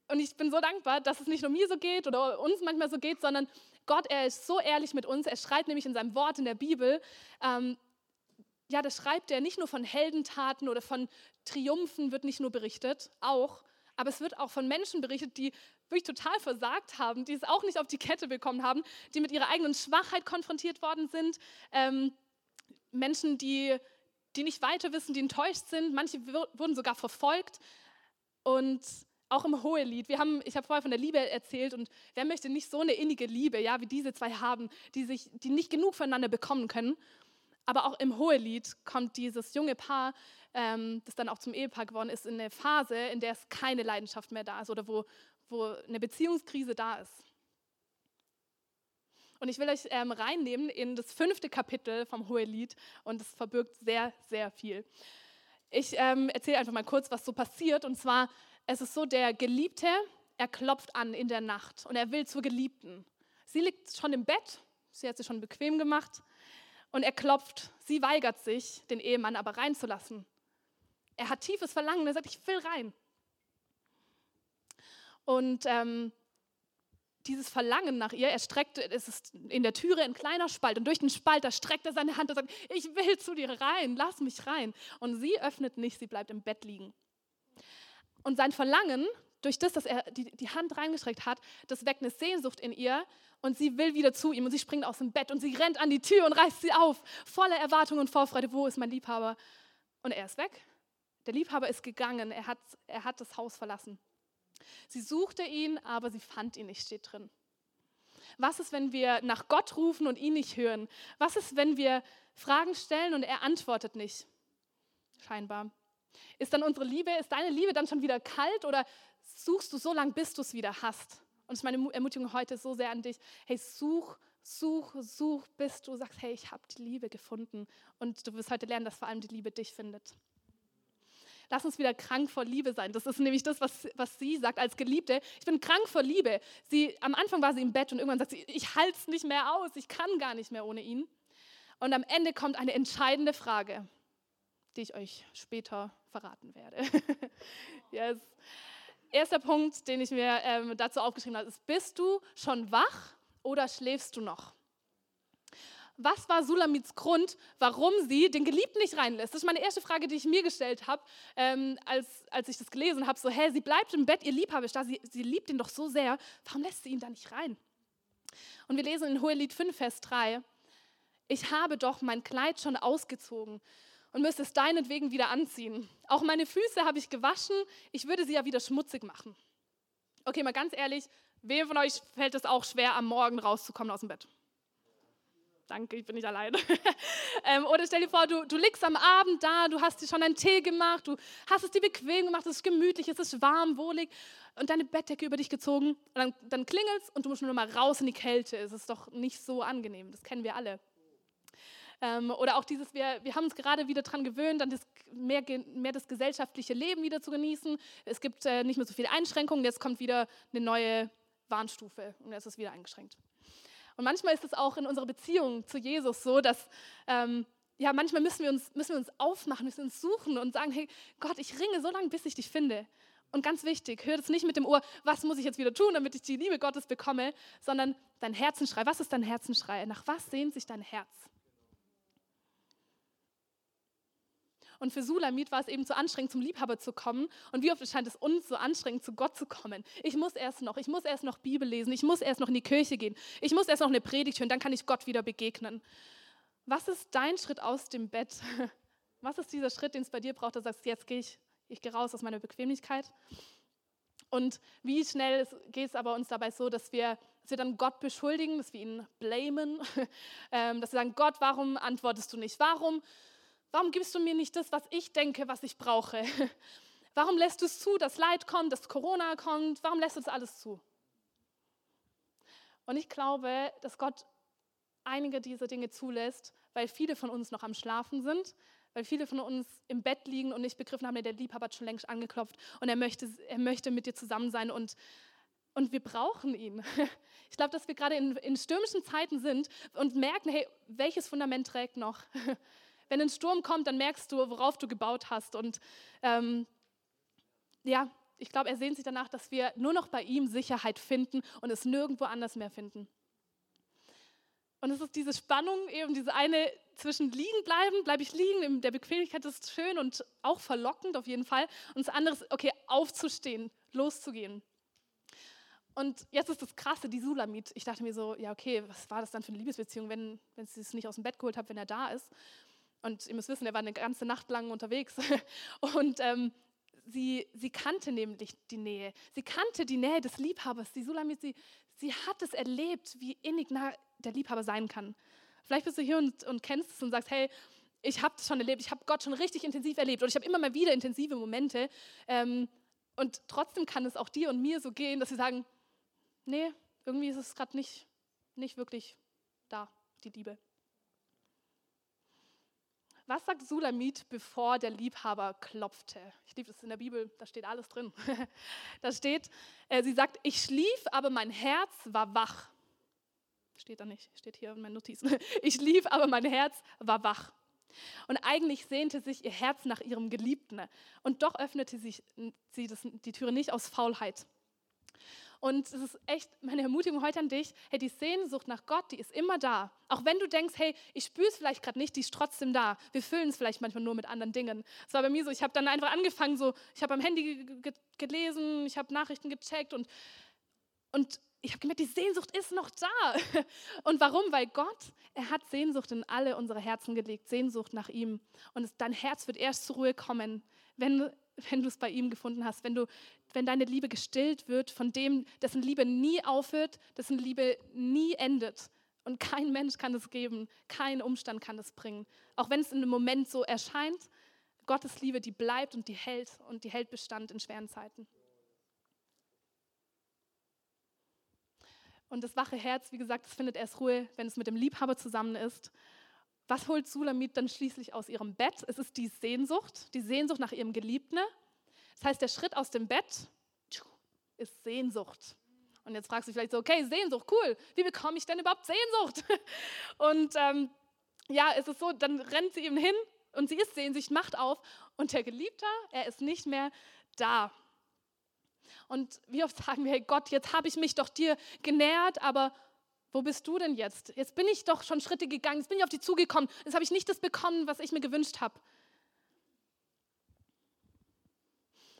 Und ich bin so dankbar, dass es nicht nur mir so geht oder uns manchmal so geht, sondern Gott, er ist so ehrlich mit uns. Er schreibt nämlich in seinem Wort in der Bibel, ähm, ja, das schreibt er nicht nur von Heldentaten oder von Triumphen wird nicht nur berichtet, auch, aber es wird auch von Menschen berichtet, die wirklich total versagt haben, die es auch nicht auf die Kette bekommen haben, die mit ihrer eigenen Schwachheit konfrontiert worden sind, ähm, Menschen, die, die nicht weiter wissen, die enttäuscht sind, manche wurden sogar verfolgt und auch im Hohelied. Wir haben, ich habe vorher von der Liebe erzählt und wer möchte nicht so eine innige Liebe, ja, wie diese zwei haben, die sich, die nicht genug voneinander bekommen können. Aber auch im Hohelied kommt dieses junge Paar, ähm, das dann auch zum Ehepaar geworden ist, in eine Phase, in der es keine Leidenschaft mehr da ist oder wo, wo eine Beziehungskrise da ist. Und ich will euch ähm, reinnehmen in das fünfte Kapitel vom Hohelied und es verbirgt sehr, sehr viel. Ich ähm, erzähle einfach mal kurz, was so passiert. Und zwar, es ist so, der Geliebte, er klopft an in der Nacht und er will zur Geliebten. Sie liegt schon im Bett, sie hat sich schon bequem gemacht und er klopft. Sie weigert sich, den Ehemann aber reinzulassen. Er hat tiefes Verlangen. Er sagt, ich will rein. Und ähm, dieses Verlangen nach ihr, er streckt, es ist in der Türe ein kleiner Spalt und durch den Spalt, da streckt er seine Hand und sagt, ich will zu dir rein, lass mich rein. Und sie öffnet nicht, sie bleibt im Bett liegen. Und sein Verlangen, durch das, dass er die, die Hand reingestreckt hat, das weckt eine Sehnsucht in ihr und sie will wieder zu ihm und sie springt aus dem Bett und sie rennt an die Tür und reißt sie auf, voller Erwartung und Vorfreude. Wo ist mein Liebhaber? Und er ist weg. Der Liebhaber ist gegangen, er hat, er hat das Haus verlassen. Sie suchte ihn, aber sie fand ihn nicht, steht drin. Was ist, wenn wir nach Gott rufen und ihn nicht hören? Was ist, wenn wir Fragen stellen und er antwortet nicht? Scheinbar. Ist dann unsere Liebe, ist deine Liebe dann schon wieder kalt oder suchst du so lange, bis du es wieder hast? Und es ist meine Ermutigung heute so sehr an dich. Hey, such, such, such, bis du sagst, hey, ich habe die Liebe gefunden. Und du wirst heute lernen, dass vor allem die Liebe dich findet. Lass uns wieder krank vor Liebe sein. Das ist nämlich das, was, was sie sagt als Geliebte. Ich bin krank vor Liebe. Sie, am Anfang war sie im Bett und irgendwann sagt sie, ich halte es nicht mehr aus. Ich kann gar nicht mehr ohne ihn. Und am Ende kommt eine entscheidende Frage, die ich euch später verraten werde. yes erster Punkt, den ich mir ähm, dazu aufgeschrieben habe, ist, bist du schon wach oder schläfst du noch? was war Sulamits Grund, warum sie den Geliebten nicht reinlässt? Das ist meine erste Frage, die ich mir gestellt habe, ähm, als, als ich das gelesen habe. So, hä, sie bleibt im Bett, ihr Liebhaber ist da, sie, sie liebt ihn doch so sehr, warum lässt sie ihn da nicht rein? Und wir lesen in Hohelied 5, Vers 3, ich habe doch mein Kleid schon ausgezogen und müsste es deinetwegen wieder anziehen. Auch meine Füße habe ich gewaschen, ich würde sie ja wieder schmutzig machen. Okay, mal ganz ehrlich, wem von euch fällt es auch schwer, am Morgen rauszukommen aus dem Bett? Danke, ich bin nicht alleine. ähm, oder stell dir vor, du, du liegst am Abend da, du hast dir schon einen Tee gemacht, du hast es dir bequem gemacht, es ist gemütlich, es ist warm, wohlig und deine Bettdecke über dich gezogen. Und dann, dann klingelt es und du musst nur mal raus in die Kälte. Es ist doch nicht so angenehm, das kennen wir alle. Ähm, oder auch dieses, wir, wir haben uns gerade wieder daran gewöhnt, dann das, mehr, mehr das gesellschaftliche Leben wieder zu genießen. Es gibt äh, nicht mehr so viele Einschränkungen, jetzt kommt wieder eine neue Warnstufe und jetzt ist es wieder eingeschränkt. Und manchmal ist es auch in unserer Beziehung zu Jesus so, dass ähm, ja, manchmal müssen wir, uns, müssen wir uns aufmachen, müssen uns suchen und sagen, hey Gott, ich ringe so lange, bis ich dich finde. Und ganz wichtig, hör das nicht mit dem Ohr, was muss ich jetzt wieder tun, damit ich die Liebe Gottes bekomme, sondern dein Herzenschrei. Was ist dein Herzenschrei? Nach was sehnt sich dein Herz? Und für Sulamit war es eben zu anstrengend, zum Liebhaber zu kommen. Und wie oft scheint es uns so anstrengend, zu Gott zu kommen. Ich muss erst noch, ich muss erst noch Bibel lesen, ich muss erst noch in die Kirche gehen, ich muss erst noch eine Predigt hören, dann kann ich Gott wieder begegnen. Was ist dein Schritt aus dem Bett? Was ist dieser Schritt, den es bei dir braucht, da sagst, jetzt gehe ich, ich gehe raus aus meiner Bequemlichkeit? Und wie schnell geht es aber uns dabei so, dass wir, dass wir dann Gott beschuldigen, dass wir ihn blamen, ähm, dass wir sagen, Gott, warum antwortest du nicht? Warum Warum gibst du mir nicht das, was ich denke, was ich brauche? Warum lässt du es zu, dass Leid kommt, dass Corona kommt? Warum lässt du das alles zu? Und ich glaube, dass Gott einige dieser Dinge zulässt, weil viele von uns noch am Schlafen sind, weil viele von uns im Bett liegen und nicht begriffen haben, der Liebhaber hat schon längst angeklopft und er möchte, er möchte mit dir zusammen sein und, und wir brauchen ihn. Ich glaube, dass wir gerade in, in stürmischen Zeiten sind und merken, hey, welches Fundament trägt noch? wenn ein Sturm kommt, dann merkst du, worauf du gebaut hast. Und ähm, ja, ich glaube, er sehnt sich danach, dass wir nur noch bei ihm Sicherheit finden und es nirgendwo anders mehr finden. Und es ist diese Spannung, eben diese eine zwischen liegen bleiben, bleibe ich liegen, in der Bequemlichkeit ist schön und auch verlockend auf jeden Fall. Und das andere ist, okay, aufzustehen, loszugehen. Und jetzt ist das Krasse, die Sulamit. Ich dachte mir so, ja, okay, was war das dann für eine Liebesbeziehung, wenn, wenn sie es nicht aus dem Bett geholt hat, wenn er da ist? Und ihr müsst wissen, er war eine ganze Nacht lang unterwegs. Und ähm, sie, sie kannte nämlich die Nähe. Sie kannte die Nähe des Liebhabers. Die Sulamit, sie, sie hat es erlebt, wie innig nah der Liebhaber sein kann. Vielleicht bist du hier und, und kennst es und sagst, hey, ich habe das schon erlebt, ich habe Gott schon richtig intensiv erlebt und ich habe immer mal wieder intensive Momente. Ähm, und trotzdem kann es auch dir und mir so gehen, dass wir sagen, nee, irgendwie ist es gerade nicht, nicht wirklich da, die Liebe. Was sagt Sulamit, bevor der Liebhaber klopfte? Ich liebe das in der Bibel, da steht alles drin. da steht, äh, sie sagt, ich schlief, aber mein Herz war wach. Steht da nicht, steht hier in meinen Notizen. Ich schlief, aber mein Herz war wach. Und eigentlich sehnte sich ihr Herz nach ihrem Geliebten. Und doch öffnete sich sie das, die Türe nicht aus Faulheit. Und es ist echt meine Ermutigung heute an dich, hey, die Sehnsucht nach Gott, die ist immer da. Auch wenn du denkst, hey, ich spüre es vielleicht gerade nicht, die ist trotzdem da. Wir füllen es vielleicht manchmal nur mit anderen Dingen. Es war bei mir so, ich habe dann einfach angefangen, so, ich habe am Handy gelesen, ich habe Nachrichten gecheckt und, und ich habe gemerkt, die Sehnsucht ist noch da. Und warum? Weil Gott, er hat Sehnsucht in alle unsere Herzen gelegt, Sehnsucht nach ihm. Und es, dein Herz wird erst zur Ruhe kommen, wenn, wenn du es bei ihm gefunden hast, wenn, du, wenn deine Liebe gestillt wird von dem, dessen Liebe nie aufhört, dessen Liebe nie endet. Und kein Mensch kann es geben, kein Umstand kann es bringen. Auch wenn es in einem Moment so erscheint, Gottes Liebe, die bleibt und die hält und die hält Bestand in schweren Zeiten. Und das wache Herz, wie gesagt, das findet erst Ruhe, wenn es mit dem Liebhaber zusammen ist. Was holt Sulamit dann schließlich aus ihrem Bett? Es ist die Sehnsucht, die Sehnsucht nach ihrem Geliebten. Das heißt, der Schritt aus dem Bett ist Sehnsucht. Und jetzt fragst du vielleicht so, okay, Sehnsucht, cool. Wie bekomme ich denn überhaupt Sehnsucht? Und ähm, ja, es ist so, dann rennt sie ihm hin und sie ist Sehnsucht, macht auf und der Geliebte, er ist nicht mehr da. Und wie oft sagen wir, hey Gott, jetzt habe ich mich doch dir genähert, aber Wo bist du denn jetzt? Jetzt bin ich doch schon Schritte gegangen, jetzt bin ich auf dich zugekommen, jetzt habe ich nicht das bekommen, was ich mir gewünscht habe.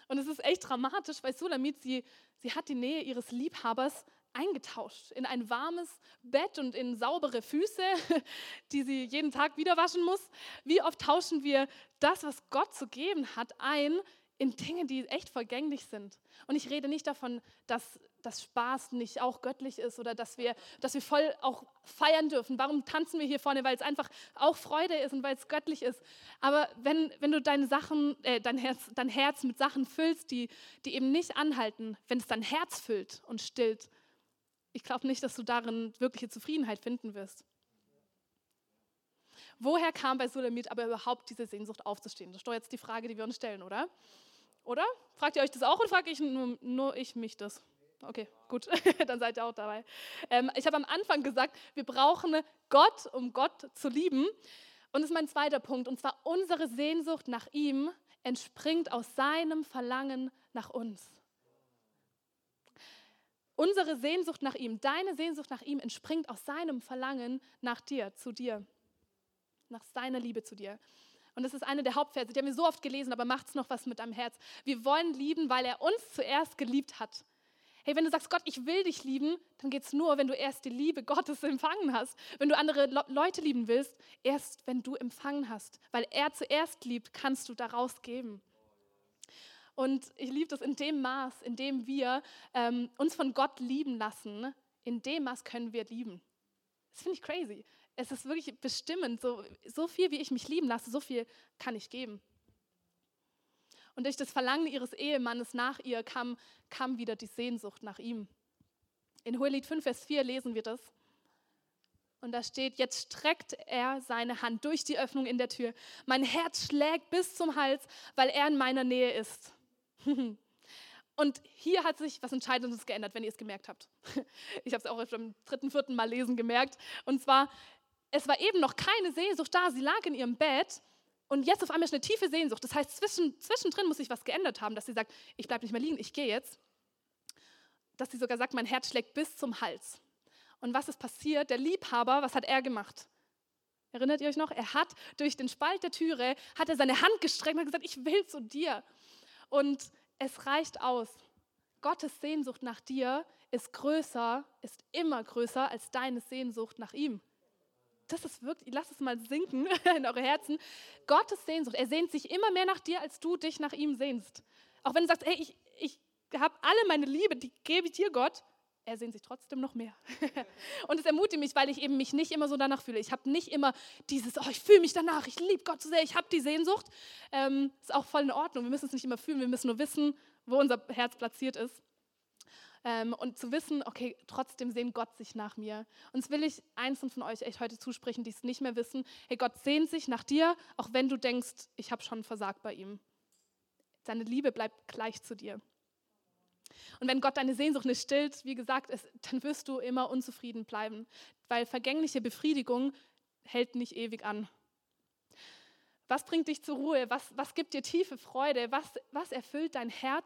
Und es ist echt dramatisch, weil Sulamit, sie, sie hat die Nähe ihres Liebhabers eingetauscht in ein warmes Bett und in saubere Füße, die sie jeden Tag wieder waschen muss. Wie oft tauschen wir das, was Gott zu geben hat, ein in Dinge, die echt vergänglich sind. Und ich rede nicht davon, dass dass Spaß nicht auch göttlich ist oder dass wir, dass wir voll auch feiern dürfen. Warum tanzen wir hier vorne? Weil es einfach auch Freude ist und weil es göttlich ist. Aber wenn, wenn du deine Sachen, äh, dein, Herz, dein Herz mit Sachen füllst, die, die eben nicht anhalten, wenn es dein Herz füllt und stillt, ich glaube nicht, dass du darin wirkliche Zufriedenheit finden wirst. Woher kam bei Sulamit aber überhaupt diese Sehnsucht aufzustehen? Das ist doch jetzt die Frage, die wir uns stellen, oder? Oder? Fragt ihr euch das auch oder frage ich nur, nur ich mich das? Okay, gut, dann seid ihr auch dabei. Ähm, ich habe am Anfang gesagt, wir brauchen Gott, um Gott zu lieben. Und das ist mein zweiter Punkt. Und zwar unsere Sehnsucht nach ihm entspringt aus seinem Verlangen nach uns. Unsere Sehnsucht nach ihm, deine Sehnsucht nach ihm entspringt aus seinem Verlangen nach dir, zu dir, nach seiner Liebe zu dir. Und das ist eine der Hauptverse, die haben wir so oft gelesen, aber macht es noch was mit deinem Herz. Wir wollen lieben, weil er uns zuerst geliebt hat. Hey, wenn du sagst, Gott, ich will dich lieben, dann geht es nur, wenn du erst die Liebe Gottes empfangen hast. Wenn du andere Le Leute lieben willst, erst wenn du empfangen hast. Weil er zuerst liebt, kannst du daraus geben. Und ich liebe das in dem Maß, in dem wir ähm, uns von Gott lieben lassen, in dem Maß können wir lieben. Das finde ich crazy. Es ist wirklich bestimmend. So, so viel, wie ich mich lieben lasse, so viel kann ich geben. Und durch das Verlangen ihres Ehemannes nach ihr kam, kam wieder die Sehnsucht nach ihm. In Hohelied 5, Vers 4 lesen wir das. Und da steht, jetzt streckt er seine Hand durch die Öffnung in der Tür. Mein Herz schlägt bis zum Hals, weil er in meiner Nähe ist. Und hier hat sich was Entscheidendes geändert, wenn ihr es gemerkt habt. Ich habe es auch beim dritten, vierten Mal lesen gemerkt. Und zwar, es war eben noch keine Sehnsucht da. Sie lag in ihrem Bett und jetzt auf einmal ist eine tiefe Sehnsucht. Das heißt, zwischen, zwischendrin muss sich was geändert haben, dass sie sagt, ich bleibe nicht mehr liegen, ich gehe jetzt. Dass sie sogar sagt, mein Herz schlägt bis zum Hals. Und was ist passiert? Der Liebhaber, was hat er gemacht? Erinnert ihr euch noch? Er hat durch den Spalt der Türe, hat er seine Hand gestreckt und hat gesagt, ich will zu dir. Und es reicht aus. Gottes Sehnsucht nach dir ist größer, ist immer größer als deine Sehnsucht nach ihm das ist wirklich, lasst es mal sinken in eure Herzen. Gottes Sehnsucht, er sehnt sich immer mehr nach dir, als du dich nach ihm sehnst. Auch wenn du sagst, hey, ich, ich habe alle meine Liebe, die gebe ich dir, Gott, er sehnt sich trotzdem noch mehr. und es ermutigt mich, weil ich eben mich nicht immer so danach fühle. Ich habe nicht immer dieses, oh, ich fühle mich danach, ich liebe Gott so sehr, ich habe die Sehnsucht. Ähm, ist auch voll in Ordnung. Wir müssen es nicht immer fühlen, wir müssen nur wissen, wo unser Herz platziert ist. Ähm, und zu wissen, okay, trotzdem sehnt Gott sich nach mir. Und das will ich einzelnen von euch echt heute zusprechen, die es nicht mehr wissen. Hey, Gott sehnt sich nach dir, auch wenn du denkst, ich habe schon versagt bei ihm. Seine Liebe bleibt gleich zu dir. Und wenn Gott deine Sehnsucht nicht stillt, wie gesagt, es, dann wirst du immer unzufrieden bleiben, weil vergängliche Befriedigung hält nicht ewig an. Was bringt dich zur Ruhe? Was, was gibt dir tiefe Freude? Was, was erfüllt dein Herz?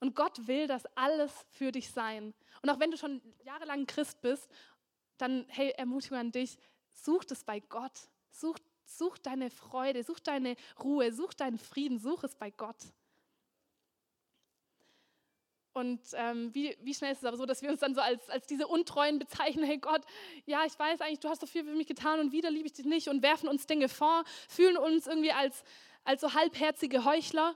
Und Gott will das alles für dich sein. Und auch wenn du schon jahrelang Christ bist, dann, hey, Ermutigung an dich, such es bei Gott. Such, such deine Freude, such deine Ruhe, such deinen Frieden, such es bei Gott. Und ähm, wie, wie, schnell ist es aber so, dass wir uns dann so als, als diese Untreuen bezeichnen, hey Gott, ja, ich weiß eigentlich, du hast so viel für mich getan und wieder liebe ich dich nicht und werfen uns Dinge vor, fühlen uns irgendwie als, als so halbherzige Heuchler.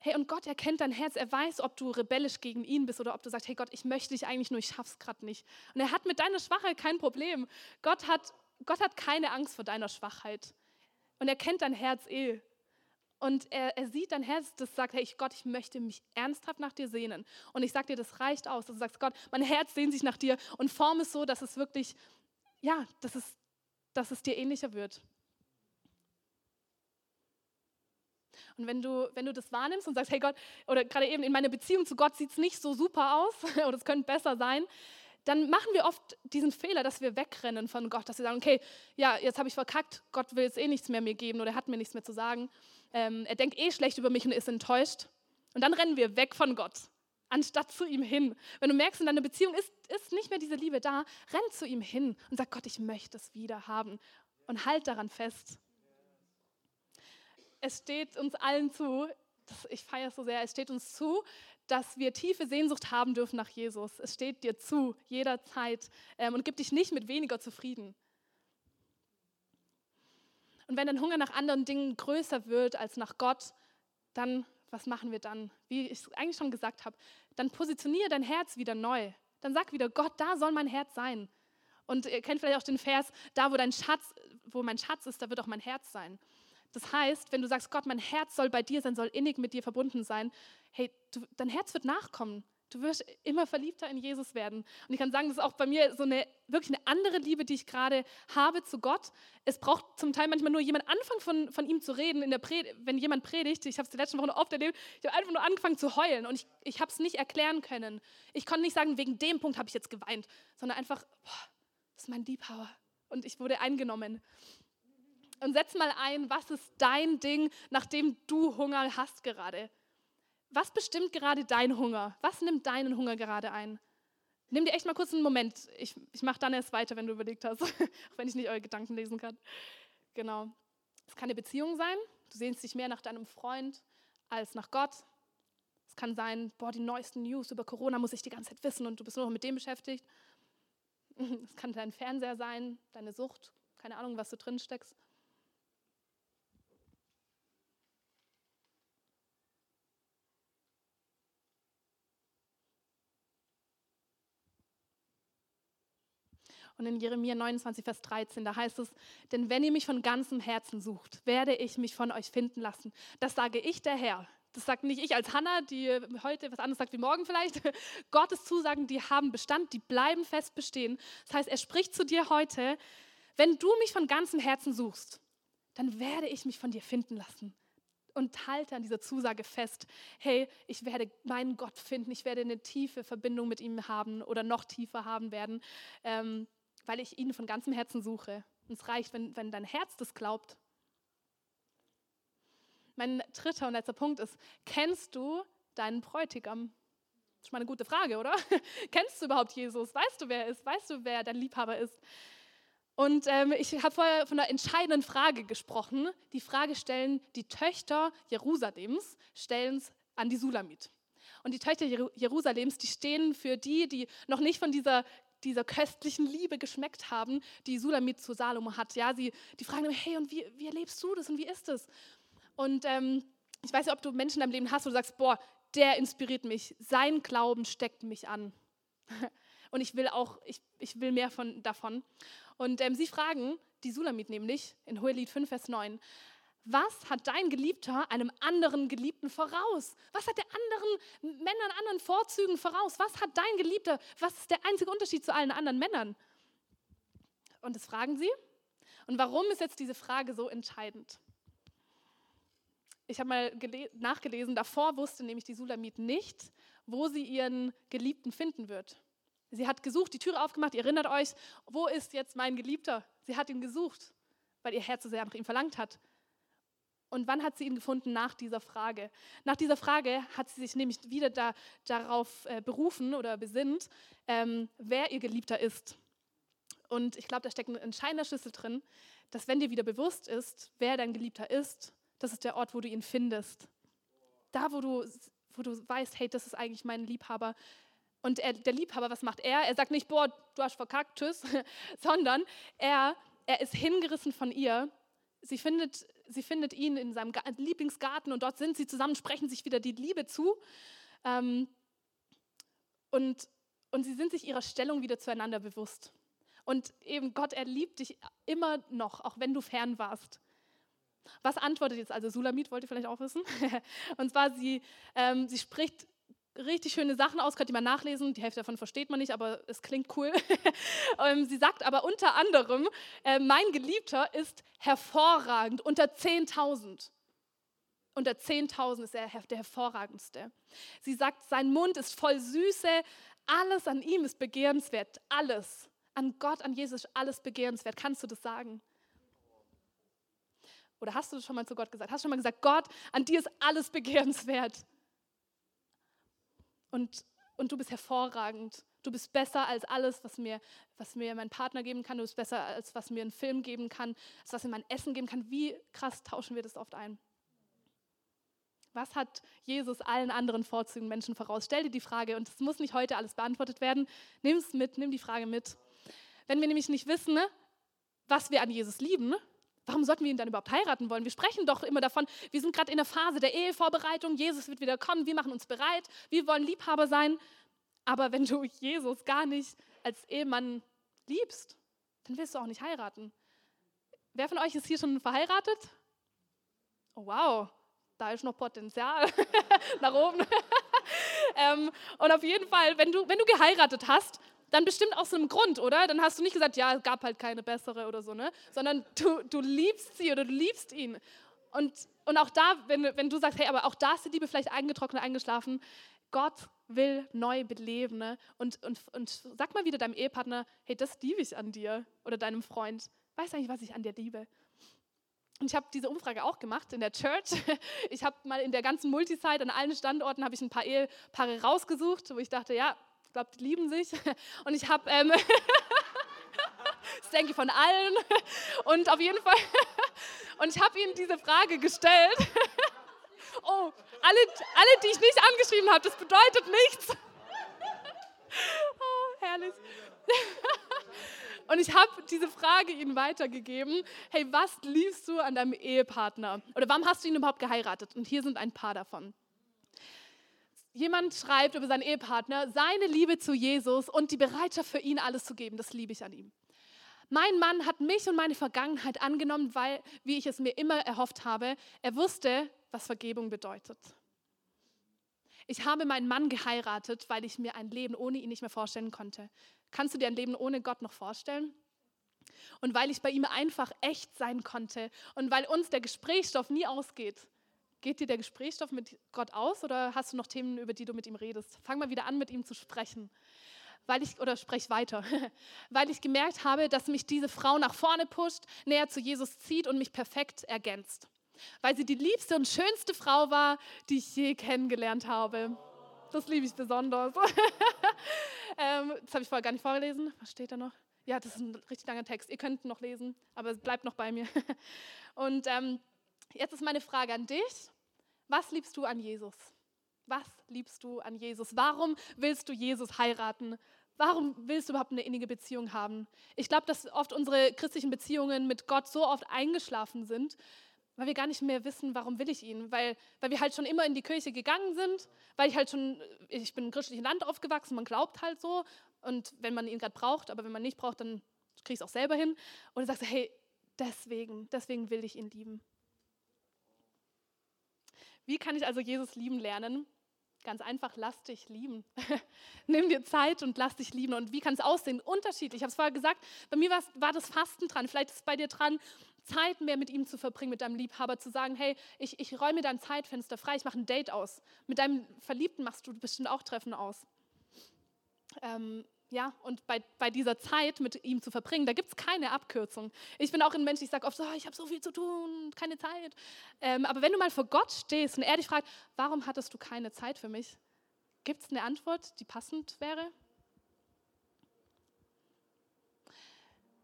Hey, und Gott erkennt dein Herz. Er weiß, ob du rebellisch gegen ihn bist oder ob du sagst, hey Gott, ich möchte dich eigentlich nur, ich schaff's gerade nicht. Und er hat mit deiner Schwachheit kein Problem. Gott hat, Gott hat keine Angst vor deiner Schwachheit. Und er kennt dein Herz eh. Und er, er sieht dein Herz, das sagt, hey Gott, ich möchte mich ernsthaft nach dir sehnen. Und ich sage dir, das reicht aus, dass du sagst, Gott, mein Herz sehnt sich nach dir und form es so, dass es wirklich, ja, dass es, dass es dir ähnlicher wird. Und wenn du, wenn du das wahrnimmst und sagst, hey Gott, oder gerade eben in meiner Beziehung zu Gott sieht es nicht so super aus oder es könnte besser sein, dann machen wir oft diesen Fehler, dass wir wegrennen von Gott, dass wir sagen, okay, ja, jetzt habe ich verkackt, Gott will jetzt eh nichts mehr mir geben oder er hat mir nichts mehr zu sagen. Ähm, er denkt eh schlecht über mich und ist enttäuscht. Und dann rennen wir weg von Gott. anstatt zu ihm hin. Wenn du merkst, in deiner Beziehung ist, ist nicht mehr diese Liebe da, renn zu ihm hin und sag, Gott, ich möchte es wieder haben und halt daran fest. Es steht uns allen zu, ich feiere es so sehr, es steht uns zu, dass wir tiefe Sehnsucht haben dürfen nach Jesus. Es steht dir zu, jederzeit ähm, und gib dich nicht mit weniger zufrieden. Und wenn dein Hunger nach anderen Dingen größer wird als nach Gott, dann was machen wir dann? Wie ich eigentlich schon gesagt habe, dann positioniere dein Herz wieder neu. Dann sag wieder, Gott, da soll mein Herz sein. Und ihr kennt vielleicht auch den Vers, da wo dein Schatz, wo mein Schatz ist, da wird auch mein Herz sein. Das heißt, wenn du sagst, Gott, mein Herz soll bei dir sein, soll innig mit dir verbunden sein, hey, du, dein Herz wird nachkommen. Du wirst immer verliebter in Jesus werden. Und ich kann sagen, das ist auch bei mir so eine wirklich eine andere Liebe, die ich gerade habe zu Gott. Es braucht zum Teil manchmal nur jemand anfangen von, von ihm zu reden. In der wenn jemand predigt, ich habe es die letzten Wochen oft erlebt, ich habe einfach nur angefangen zu heulen und ich, ich habe es nicht erklären können. Ich konnte nicht sagen, wegen dem Punkt habe ich jetzt geweint, sondern einfach, boah, das ist mein Liebhaber. Und ich wurde eingenommen. Und setz mal ein, was ist dein Ding, nachdem du Hunger hast gerade? Was bestimmt gerade dein Hunger? Was nimmt deinen Hunger gerade ein? Nimm dir echt mal kurz einen Moment. Ich, ich mache dann erst weiter, wenn du überlegt hast, auch wenn ich nicht eure Gedanken lesen kann. Genau. Es kann eine Beziehung sein. Du sehnst dich mehr nach deinem Freund als nach Gott. Es kann sein, boah, die neuesten News über Corona muss ich die ganze Zeit wissen und du bist nur noch mit dem beschäftigt. Es kann dein Fernseher sein, deine Sucht, keine Ahnung, was du drin steckst. Und in Jeremia 29, Vers 13, da heißt es, denn wenn ihr mich von ganzem Herzen sucht, werde ich mich von euch finden lassen. Das sage ich der Herr. Das sagt nicht ich als Hannah, die heute was anderes sagt wie morgen vielleicht. Gottes Zusagen, die haben Bestand, die bleiben fest bestehen. Das heißt, er spricht zu dir heute, wenn du mich von ganzem Herzen suchst, dann werde ich mich von dir finden lassen und halte an dieser Zusage fest, hey, ich werde meinen Gott finden, ich werde eine tiefe Verbindung mit ihm haben oder noch tiefer haben werden. Ähm, weil ich ihn von ganzem Herzen suche. Und es reicht, wenn, wenn dein Herz das glaubt. Mein dritter und letzter Punkt ist, kennst du deinen Bräutigam? Das ist mal eine gute Frage, oder? kennst du überhaupt Jesus? Weißt du, wer er ist? Weißt du, wer dein Liebhaber ist? Und ähm, ich habe vorher von einer entscheidenden Frage gesprochen. Die Frage stellen die Töchter Jerusalems, stellen an die Sulamit. Und die Töchter Jerusalems, die stehen für die, die noch nicht von dieser dieser köstlichen Liebe geschmeckt haben, die Sulamit zu Salomo hat. Ja, sie, die fragen immer, hey, und wie, wie erlebst du das und wie ist es? Und ähm, ich weiß nicht, ob du Menschen in deinem Leben hast, wo du sagst, boah, der inspiriert mich, sein Glauben steckt mich an. Und ich will auch, ich, ich will mehr von, davon. Und ähm, sie fragen, die Sulamit nämlich, in Hohelied 5, Vers 9, was hat dein Geliebter einem anderen Geliebten voraus? Was hat der anderen Männern, anderen Vorzügen voraus? Was hat dein Geliebter? Was ist der einzige Unterschied zu allen anderen Männern? Und das fragen sie. Und warum ist jetzt diese Frage so entscheidend? Ich habe mal nachgelesen, davor wusste nämlich die Sulamit nicht, wo sie ihren Geliebten finden wird. Sie hat gesucht, die Türe aufgemacht, ihr erinnert euch, wo ist jetzt mein Geliebter? Sie hat ihn gesucht, weil ihr Herz so sehr nach ihm verlangt hat. Und wann hat sie ihn gefunden? Nach dieser Frage. Nach dieser Frage hat sie sich nämlich wieder da, darauf äh, berufen oder besinnt, ähm, wer ihr Geliebter ist. Und ich glaube, da steckt ein entscheidender Schlüssel drin, dass wenn dir wieder bewusst ist, wer dein Geliebter ist, das ist der Ort, wo du ihn findest. Da, wo du, wo du weißt, hey, das ist eigentlich mein Liebhaber. Und er, der Liebhaber, was macht er? Er sagt nicht, boah, du hast verkackt, tschüss, sondern er, er ist hingerissen von ihr. Sie findet sie findet ihn in seinem Lieblingsgarten und dort sind sie zusammen, sprechen sich wieder die Liebe zu. Ähm, und, und sie sind sich ihrer Stellung wieder zueinander bewusst. Und eben Gott, er liebt dich immer noch, auch wenn du fern warst. Was antwortet jetzt also Sulamit, wollt ihr vielleicht auch wissen? und zwar, sie, ähm, sie spricht richtig schöne Sachen aus, könnt ihr mal nachlesen. Die Hälfte davon versteht man nicht, aber es klingt cool. Ähm, sie sagt aber unter anderem, äh, mein Geliebter ist hervorragend unter 10.000. Unter 10.000 ist er der hervorragendste. Sie sagt, sein Mund ist voll Süße, alles an ihm ist begehrenswert, alles. An Gott, an Jesus alles begehrenswert. Kannst du das sagen? Oder hast du das schon mal zu Gott gesagt? Hast du schon mal gesagt, Gott, an dir ist alles begehrenswert? Und, und du bist hervorragend. Du bist besser als alles, was mir, was mir mein Partner geben kann. Du bist besser als was mir ein Film geben kann, als was mir mein Essen geben kann. Wie krass tauschen wir das oft ein? Was hat Jesus allen anderen Vorzügen Menschen voraus? Stell dir die Frage, und es muss nicht heute alles beantwortet werden. Nimm es mit, nimm die Frage mit. Wenn wir nämlich nicht wissen, ne, was wir an Jesus lieben, ne, warum sollten wir ihn dann überhaupt heiraten wollen? Wir sprechen doch immer davon, wir sind gerade in der Phase der Ehevorbereitung, Jesus wird wieder kommen, wir machen uns bereit, wir wollen Liebhaber sein. Aber wenn du Jesus gar nicht als Ehemann liebst, dann willst du auch nicht heiraten. Wer von euch ist hier schon verheiratet? Oh, wow, da ist noch Potenzial nach oben. ähm, und auf jeden Fall, wenn du, wenn du geheiratet hast, dann bestimmt aus einem Grund, oder? Dann hast du nicht gesagt, ja, es gab halt keine bessere oder so, ne? Sondern du, du liebst sie oder du liebst ihn. Und, und auch da, wenn, wenn du sagst, hey, aber auch da ist die Liebe vielleicht eingetrocknet, eingeschlafen, Gott will neu beleben. Ne? Und, und, und sag mal wieder deinem Ehepartner, hey, das liebe ich an dir oder deinem Freund. Weißt du eigentlich, was ich an dir liebe? Und ich habe diese Umfrage auch gemacht in der Church. Ich habe mal in der ganzen Multisite an allen Standorten habe ich ein paar Ehepaare rausgesucht, wo ich dachte, ja, ich glaube, die lieben sich. Und ich habe, ähm, denke von allen. Und auf jeden Fall, und ich habe ihnen diese Frage gestellt. Oh, alle, alle, die ich nicht angeschrieben habe, das bedeutet nichts. Oh, herrlich. Und ich habe diese Frage ihnen weitergegeben. Hey, was liebst du an deinem Ehepartner? Oder warum hast du ihn überhaupt geheiratet? Und hier sind ein paar davon. Jemand schreibt über seinen Ehepartner, seine Liebe zu Jesus und die Bereitschaft für ihn alles zu geben, das liebe ich an ihm. Mein Mann hat mich und meine Vergangenheit angenommen, weil, wie ich es mir immer erhofft habe, er wusste, was Vergebung bedeutet. Ich habe meinen Mann geheiratet, weil ich mir ein Leben ohne ihn nicht mehr vorstellen konnte. Kannst du dir ein Leben ohne Gott noch vorstellen? Und weil ich bei ihm einfach echt sein konnte und weil uns der Gesprächsstoff nie ausgeht. Geht dir der Gesprächsstoff mit Gott aus oder hast du noch Themen, über die du mit ihm redest? Fang mal wieder an, mit ihm zu sprechen. Weil ich, oder sprech weiter, weil ich gemerkt habe, dass mich diese Frau nach vorne pusht, näher zu Jesus zieht und mich perfekt ergänzt. Weil sie die liebste und schönste Frau war, die ich je kennengelernt habe. Das liebe ich besonders. ähm, das habe ich vorher gar nicht vorgelesen. Was steht da noch? Ja, das ist ein richtig langer Text. Ihr könnt noch lesen, aber es bleibt noch bei mir. Und ähm, jetzt ist meine Frage an dich. Was liebst du an Jesus? Was liebst du an Jesus? Warum willst du Jesus heiraten? Warum willst du überhaupt eine innige Beziehung haben? Ich glaube, dass oft unsere christlichen Beziehungen mit Gott so oft eingeschlafen sind, weil wir gar nicht mehr wissen, warum will ich ihn, weil, weil wir halt schon immer in die Kirche gegangen sind, weil ich halt schon, ich bin im christlichen Land aufgewachsen, man glaubt halt so und wenn man ihn gerade braucht, aber wenn man nicht braucht, dann kriege ich es auch selber hin und dann sagst du, hey, deswegen, deswegen will ich ihn lieben. Wie kann ich also Jesus lieben lernen? Ganz einfach, lass dich lieben. Nimm dir Zeit und lass dich lieben. Und wie kann es aussehen? Unterschiedlich. Ich habe es vorher gesagt, bei mir war das Fasten dran. Vielleicht ist es bei dir dran, Zeit mehr mit ihm zu verbringen, mit deinem Liebhaber, zu sagen, hey, ich, ich räume dein Zeitfenster frei, ich mache ein Date aus. Mit deinem Verliebten machst du bestimmt auch Treffen aus. Ähm, ja, und bei, bei dieser Zeit mit ihm zu verbringen, da gibt es keine Abkürzung. Ich bin auch ein Mensch, ich sage oft so, oh, ich habe so viel zu tun, keine Zeit. Ähm, aber wenn du mal vor Gott stehst und er dich fragt, warum hattest du keine Zeit für mich? Gibt es eine Antwort, die passend wäre?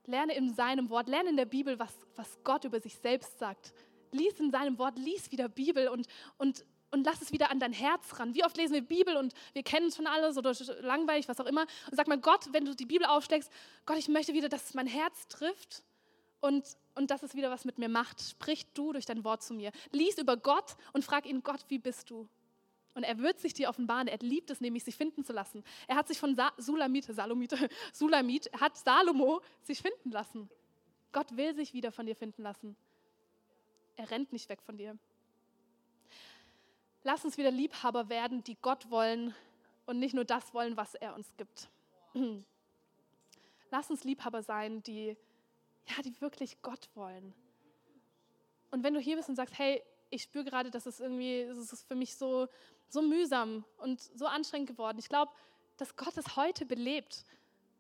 Lerne in seinem Wort, lerne in der Bibel, was, was Gott über sich selbst sagt. Lies in seinem Wort, lies wieder Bibel und, und, und lass es wieder an dein Herz ran. Wie oft lesen wir Bibel und wir kennen schon alles oder langweilig, was auch immer. Und sag mal, Gott, wenn du die Bibel aufschlägst, Gott, ich möchte wieder, dass es mein Herz trifft und, und dass es wieder was mit mir macht. Sprich du durch dein Wort zu mir. Lies über Gott und frag ihn, Gott, wie bist du? Und er wird sich dir offenbaren. Er liebt es nämlich, sich finden zu lassen. Er hat sich von Sa Sulamit, Salomit, Sulamit, hat Salomo sich finden lassen. Gott will sich wieder von dir finden lassen. Er rennt nicht weg von dir. Lass uns wieder Liebhaber werden, die Gott wollen und nicht nur das wollen, was er uns gibt. Lass uns Liebhaber sein, die, ja, die wirklich Gott wollen. Und wenn du hier bist und sagst, hey, ich spüre gerade, dass es irgendwie, es ist für mich so, so mühsam und so anstrengend geworden. Ich glaube, dass Gott es heute belebt.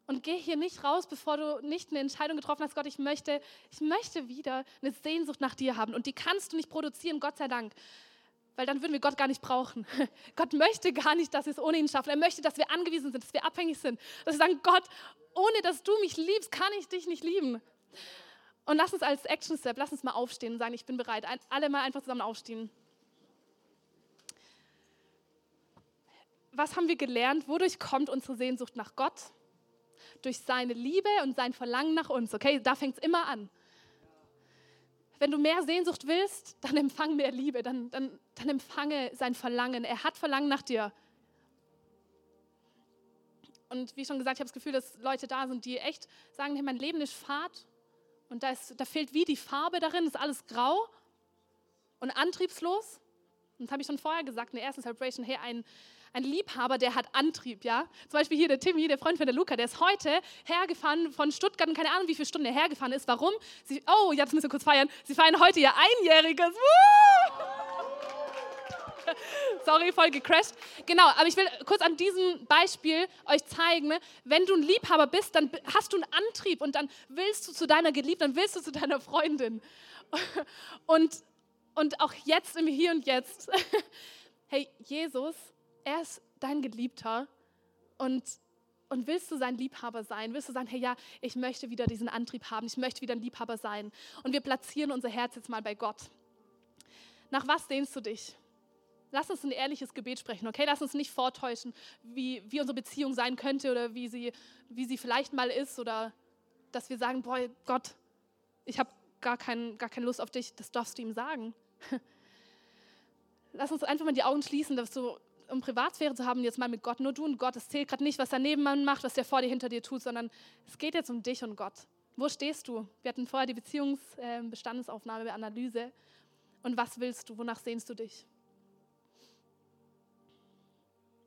Und geh hier nicht raus, bevor du nicht eine Entscheidung getroffen hast, Gott, ich möchte, ich möchte wieder eine Sehnsucht nach dir haben. Und die kannst du nicht produzieren, Gott sei Dank. Weil dann würden wir Gott gar nicht brauchen. Gott möchte gar nicht, dass wir es ohne ihn schaffen. Er möchte, dass wir angewiesen sind, dass wir abhängig sind. Dass wir sagen, Gott, ohne dass du mich liebst, kann ich dich nicht lieben. Und lass uns als Action Step, lass uns mal aufstehen und sagen, ich bin bereit. Alle mal einfach zusammen aufstehen. Was haben wir gelernt? Wodurch kommt unsere Sehnsucht nach Gott? Durch seine Liebe und sein Verlangen nach uns. Okay, da fängt es immer an. Wenn du mehr Sehnsucht willst, dann empfang mehr Liebe, dann, dann, dann empfange sein Verlangen. Er hat Verlangen nach dir. Und wie schon gesagt, ich habe das Gefühl, dass Leute da sind, die echt sagen, hey, mein Leben ist fad und da, ist, da fehlt wie die Farbe darin, ist alles grau und antriebslos. Und das habe ich schon vorher gesagt in der ersten Celebration, hey, ein, ein Liebhaber, der hat Antrieb, ja. Zum Beispiel hier der Timmy, der Freund von der Luca, der ist heute hergefahren von Stuttgart und keine Ahnung, wie viele Stunden er hergefahren ist. Warum? Sie, oh, jetzt müssen wir kurz feiern. Sie feiern heute ihr Einjähriges. Sorry, voll gecrashed. Genau, aber ich will kurz an diesem Beispiel euch zeigen, wenn du ein Liebhaber bist, dann hast du einen Antrieb und dann willst du zu deiner Geliebten, dann willst du zu deiner Freundin. Und, und auch jetzt im Hier und Jetzt. Hey, Jesus er ist dein Geliebter und, und willst du sein Liebhaber sein? Willst du sagen, hey ja, ich möchte wieder diesen Antrieb haben, ich möchte wieder ein Liebhaber sein. Und wir platzieren unser Herz jetzt mal bei Gott. Nach was sehnst du dich? Lass uns ein ehrliches Gebet sprechen, okay? Lass uns nicht vortäuschen, wie, wie unsere Beziehung sein könnte oder wie sie, wie sie vielleicht mal ist oder dass wir sagen, boah, Gott, ich habe gar, kein, gar keine Lust auf dich, das darfst du ihm sagen. Lass uns einfach mal die Augen schließen, dass du um Privatsphäre zu haben, jetzt mal mit Gott nur du und Gott. Es zählt gerade nicht, was der Nebenmann macht, was der vor dir, hinter dir tut, sondern es geht jetzt um dich und Gott. Wo stehst du? Wir hatten vorher die Beziehungsbestandesaufnahme, ähm, Analyse. Und was willst du? Wonach sehnst du dich?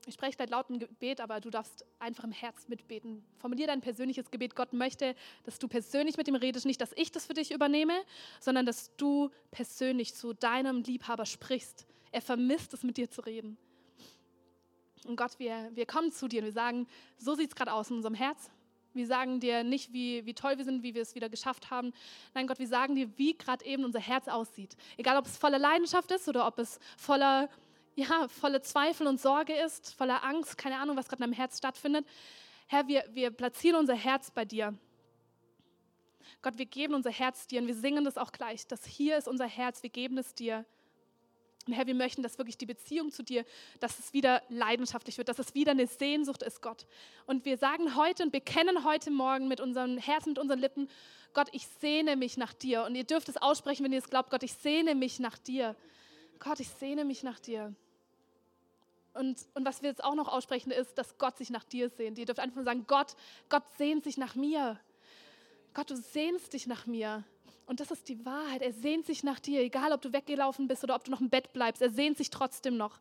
Ich spreche gleich laut ein Gebet, aber du darfst einfach im Herz mitbeten. Formulier dein persönliches Gebet. Gott möchte, dass du persönlich mit ihm redest. Nicht, dass ich das für dich übernehme, sondern dass du persönlich zu deinem Liebhaber sprichst. Er vermisst es, mit dir zu reden. Und Gott, wir, wir kommen zu dir und wir sagen, so sieht es gerade aus in unserem Herz. Wir sagen dir nicht, wie, wie toll wir sind, wie wir es wieder geschafft haben. Nein, Gott, wir sagen dir, wie gerade eben unser Herz aussieht. Egal, ob es voller Leidenschaft ist oder ob es voller, ja, voller Zweifel und Sorge ist, voller Angst, keine Ahnung, was gerade in deinem Herz stattfindet. Herr, wir, wir platzieren unser Herz bei dir. Gott, wir geben unser Herz dir und wir singen das auch gleich. Das hier ist unser Herz, wir geben es dir. Und Herr, wir möchten, dass wirklich die Beziehung zu dir, dass es wieder leidenschaftlich wird, dass es wieder eine Sehnsucht ist, Gott. Und wir sagen heute und bekennen heute Morgen mit unserem Herzen, mit unseren Lippen, Gott, ich sehne mich nach dir. Und ihr dürft es aussprechen, wenn ihr es glaubt, Gott, ich sehne mich nach dir. Gott, ich sehne mich nach dir. Und, und was wir jetzt auch noch aussprechen, ist, dass Gott sich nach dir sehnt. Ihr dürft einfach sagen, Gott, Gott sehnt sich nach mir. Gott, du sehnst dich nach mir. Und das ist die Wahrheit. Er sehnt sich nach dir, egal ob du weggelaufen bist oder ob du noch im Bett bleibst. Er sehnt sich trotzdem noch.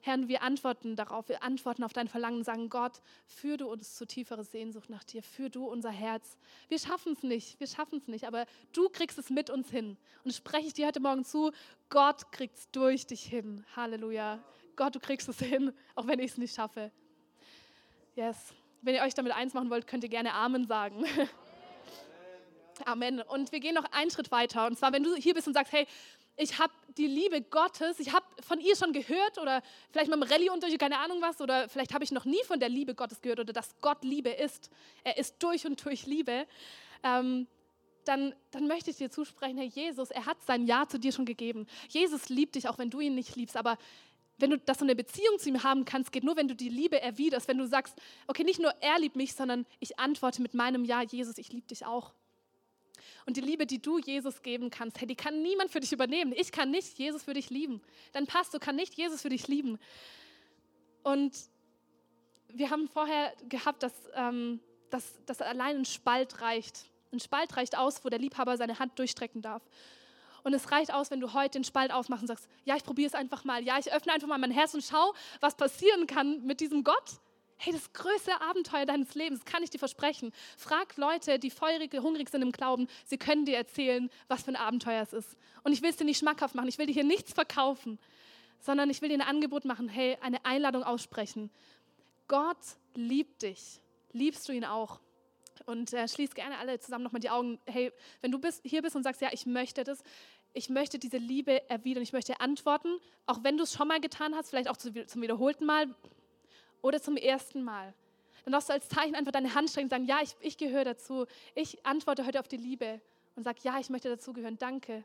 Herr, wir antworten darauf. Wir antworten auf dein Verlangen und sagen, Gott, führ du uns zu tieferer Sehnsucht nach dir. Führ du unser Herz. Wir schaffen es nicht. Wir schaffen es nicht. Aber du kriegst es mit uns hin. Und spreche ich dir heute Morgen zu, Gott kriegt es durch dich hin. Halleluja. Gott, du kriegst es hin, auch wenn ich es nicht schaffe. Yes. Wenn ihr euch damit eins machen wollt, könnt ihr gerne Amen sagen. Amen. Und wir gehen noch einen Schritt weiter. Und zwar, wenn du hier bist und sagst, hey, ich habe die Liebe Gottes, ich habe von ihr schon gehört oder vielleicht mal im Rallye-Unterricht, keine Ahnung was, oder vielleicht habe ich noch nie von der Liebe Gottes gehört oder dass Gott Liebe ist. Er ist durch und durch Liebe. Ähm, dann, dann möchte ich dir zusprechen, Herr Jesus, er hat sein Ja zu dir schon gegeben. Jesus liebt dich, auch wenn du ihn nicht liebst, aber wenn du das so eine Beziehung zu ihm haben kannst, geht nur, wenn du die Liebe erwiderst, wenn du sagst, okay, nicht nur er liebt mich, sondern ich antworte mit meinem Ja, Jesus, ich liebe dich auch. Und die Liebe, die du Jesus geben kannst, hey, die kann niemand für dich übernehmen. Ich kann nicht Jesus für dich lieben. Dein Pastor kann nicht Jesus für dich lieben. Und wir haben vorher gehabt, dass, ähm, dass, dass allein ein Spalt reicht. Ein Spalt reicht aus, wo der Liebhaber seine Hand durchstrecken darf. Und es reicht aus, wenn du heute den Spalt aufmachst und sagst, ja, ich probiere es einfach mal. Ja, ich öffne einfach mal mein Herz und schau, was passieren kann mit diesem Gott. Hey, das größte Abenteuer deines Lebens, kann ich dir versprechen. Frag Leute, die feurig, hungrig sind im Glauben, sie können dir erzählen, was für ein Abenteuer es ist. Und ich will es dir nicht schmackhaft machen, ich will dir hier nichts verkaufen, sondern ich will dir ein Angebot machen, hey, eine Einladung aussprechen. Gott liebt dich. Liebst du ihn auch? Und äh, schließ gerne alle zusammen nochmal die Augen. Hey, wenn du bist, hier bist und sagst, ja, ich möchte das, ich möchte diese Liebe erwidern, ich möchte antworten, auch wenn du es schon mal getan hast, vielleicht auch zum wiederholten Mal oder zum ersten Mal. Dann darfst du als Zeichen einfach deine Hand strecken und sagen, ja, ich, ich gehöre dazu. Ich antworte heute auf die Liebe und sage, ja, ich möchte dazugehören. Danke.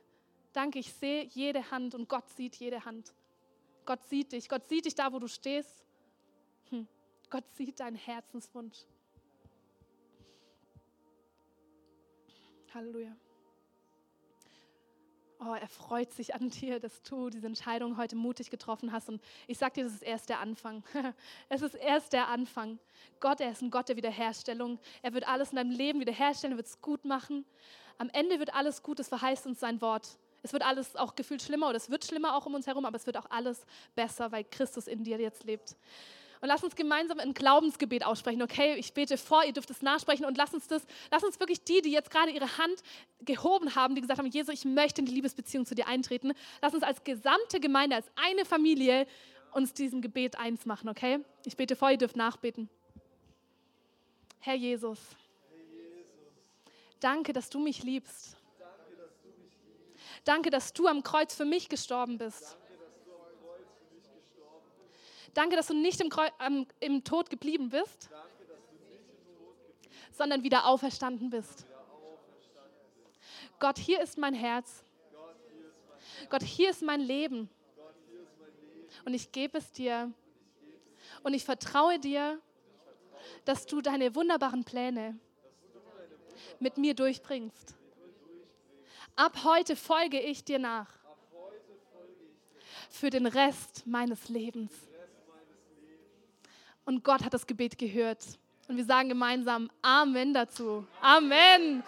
Danke, ich sehe jede Hand und Gott sieht jede Hand. Gott sieht dich. Gott sieht dich da, wo du stehst. Hm. Gott sieht deinen Herzenswunsch. Halleluja. Oh, er freut sich an dir, dass du diese Entscheidung heute mutig getroffen hast. Und ich sage dir, das ist erst der Anfang. es ist erst der Anfang. Gott, er ist ein Gott der Wiederherstellung. Er wird alles in deinem Leben wiederherstellen, er wird es gut machen. Am Ende wird alles gut, das verheißt uns sein Wort. Es wird alles auch gefühlt schlimmer oder es wird schlimmer auch um uns herum, aber es wird auch alles besser, weil Christus in dir jetzt lebt. Und lass uns gemeinsam ein Glaubensgebet aussprechen. Okay, ich bete vor, ihr dürft es nachsprechen und lass uns das, lass uns wirklich die, die jetzt gerade ihre Hand gehoben haben, die gesagt haben, Jesus, ich möchte in die Liebesbeziehung zu dir eintreten, lass uns als gesamte Gemeinde, als eine Familie uns diesem Gebet eins machen, okay? Ich bete vor, ihr dürft nachbeten. Herr Jesus, danke, dass du mich liebst. Danke, dass du am Kreuz für mich gestorben bist. Danke, dass du nicht im, Kreu ähm, im Tod geblieben bist, sondern wieder auferstanden bist. Gott, hier ist mein Herz. Gott, hier ist mein Leben. Und ich gebe es dir. Und ich vertraue dir, dass du deine wunderbaren Pläne mit mir durchbringst. Ab heute folge ich dir nach. Für den Rest meines Lebens. Und Gott hat das Gebet gehört. Und wir sagen gemeinsam Amen dazu. Amen.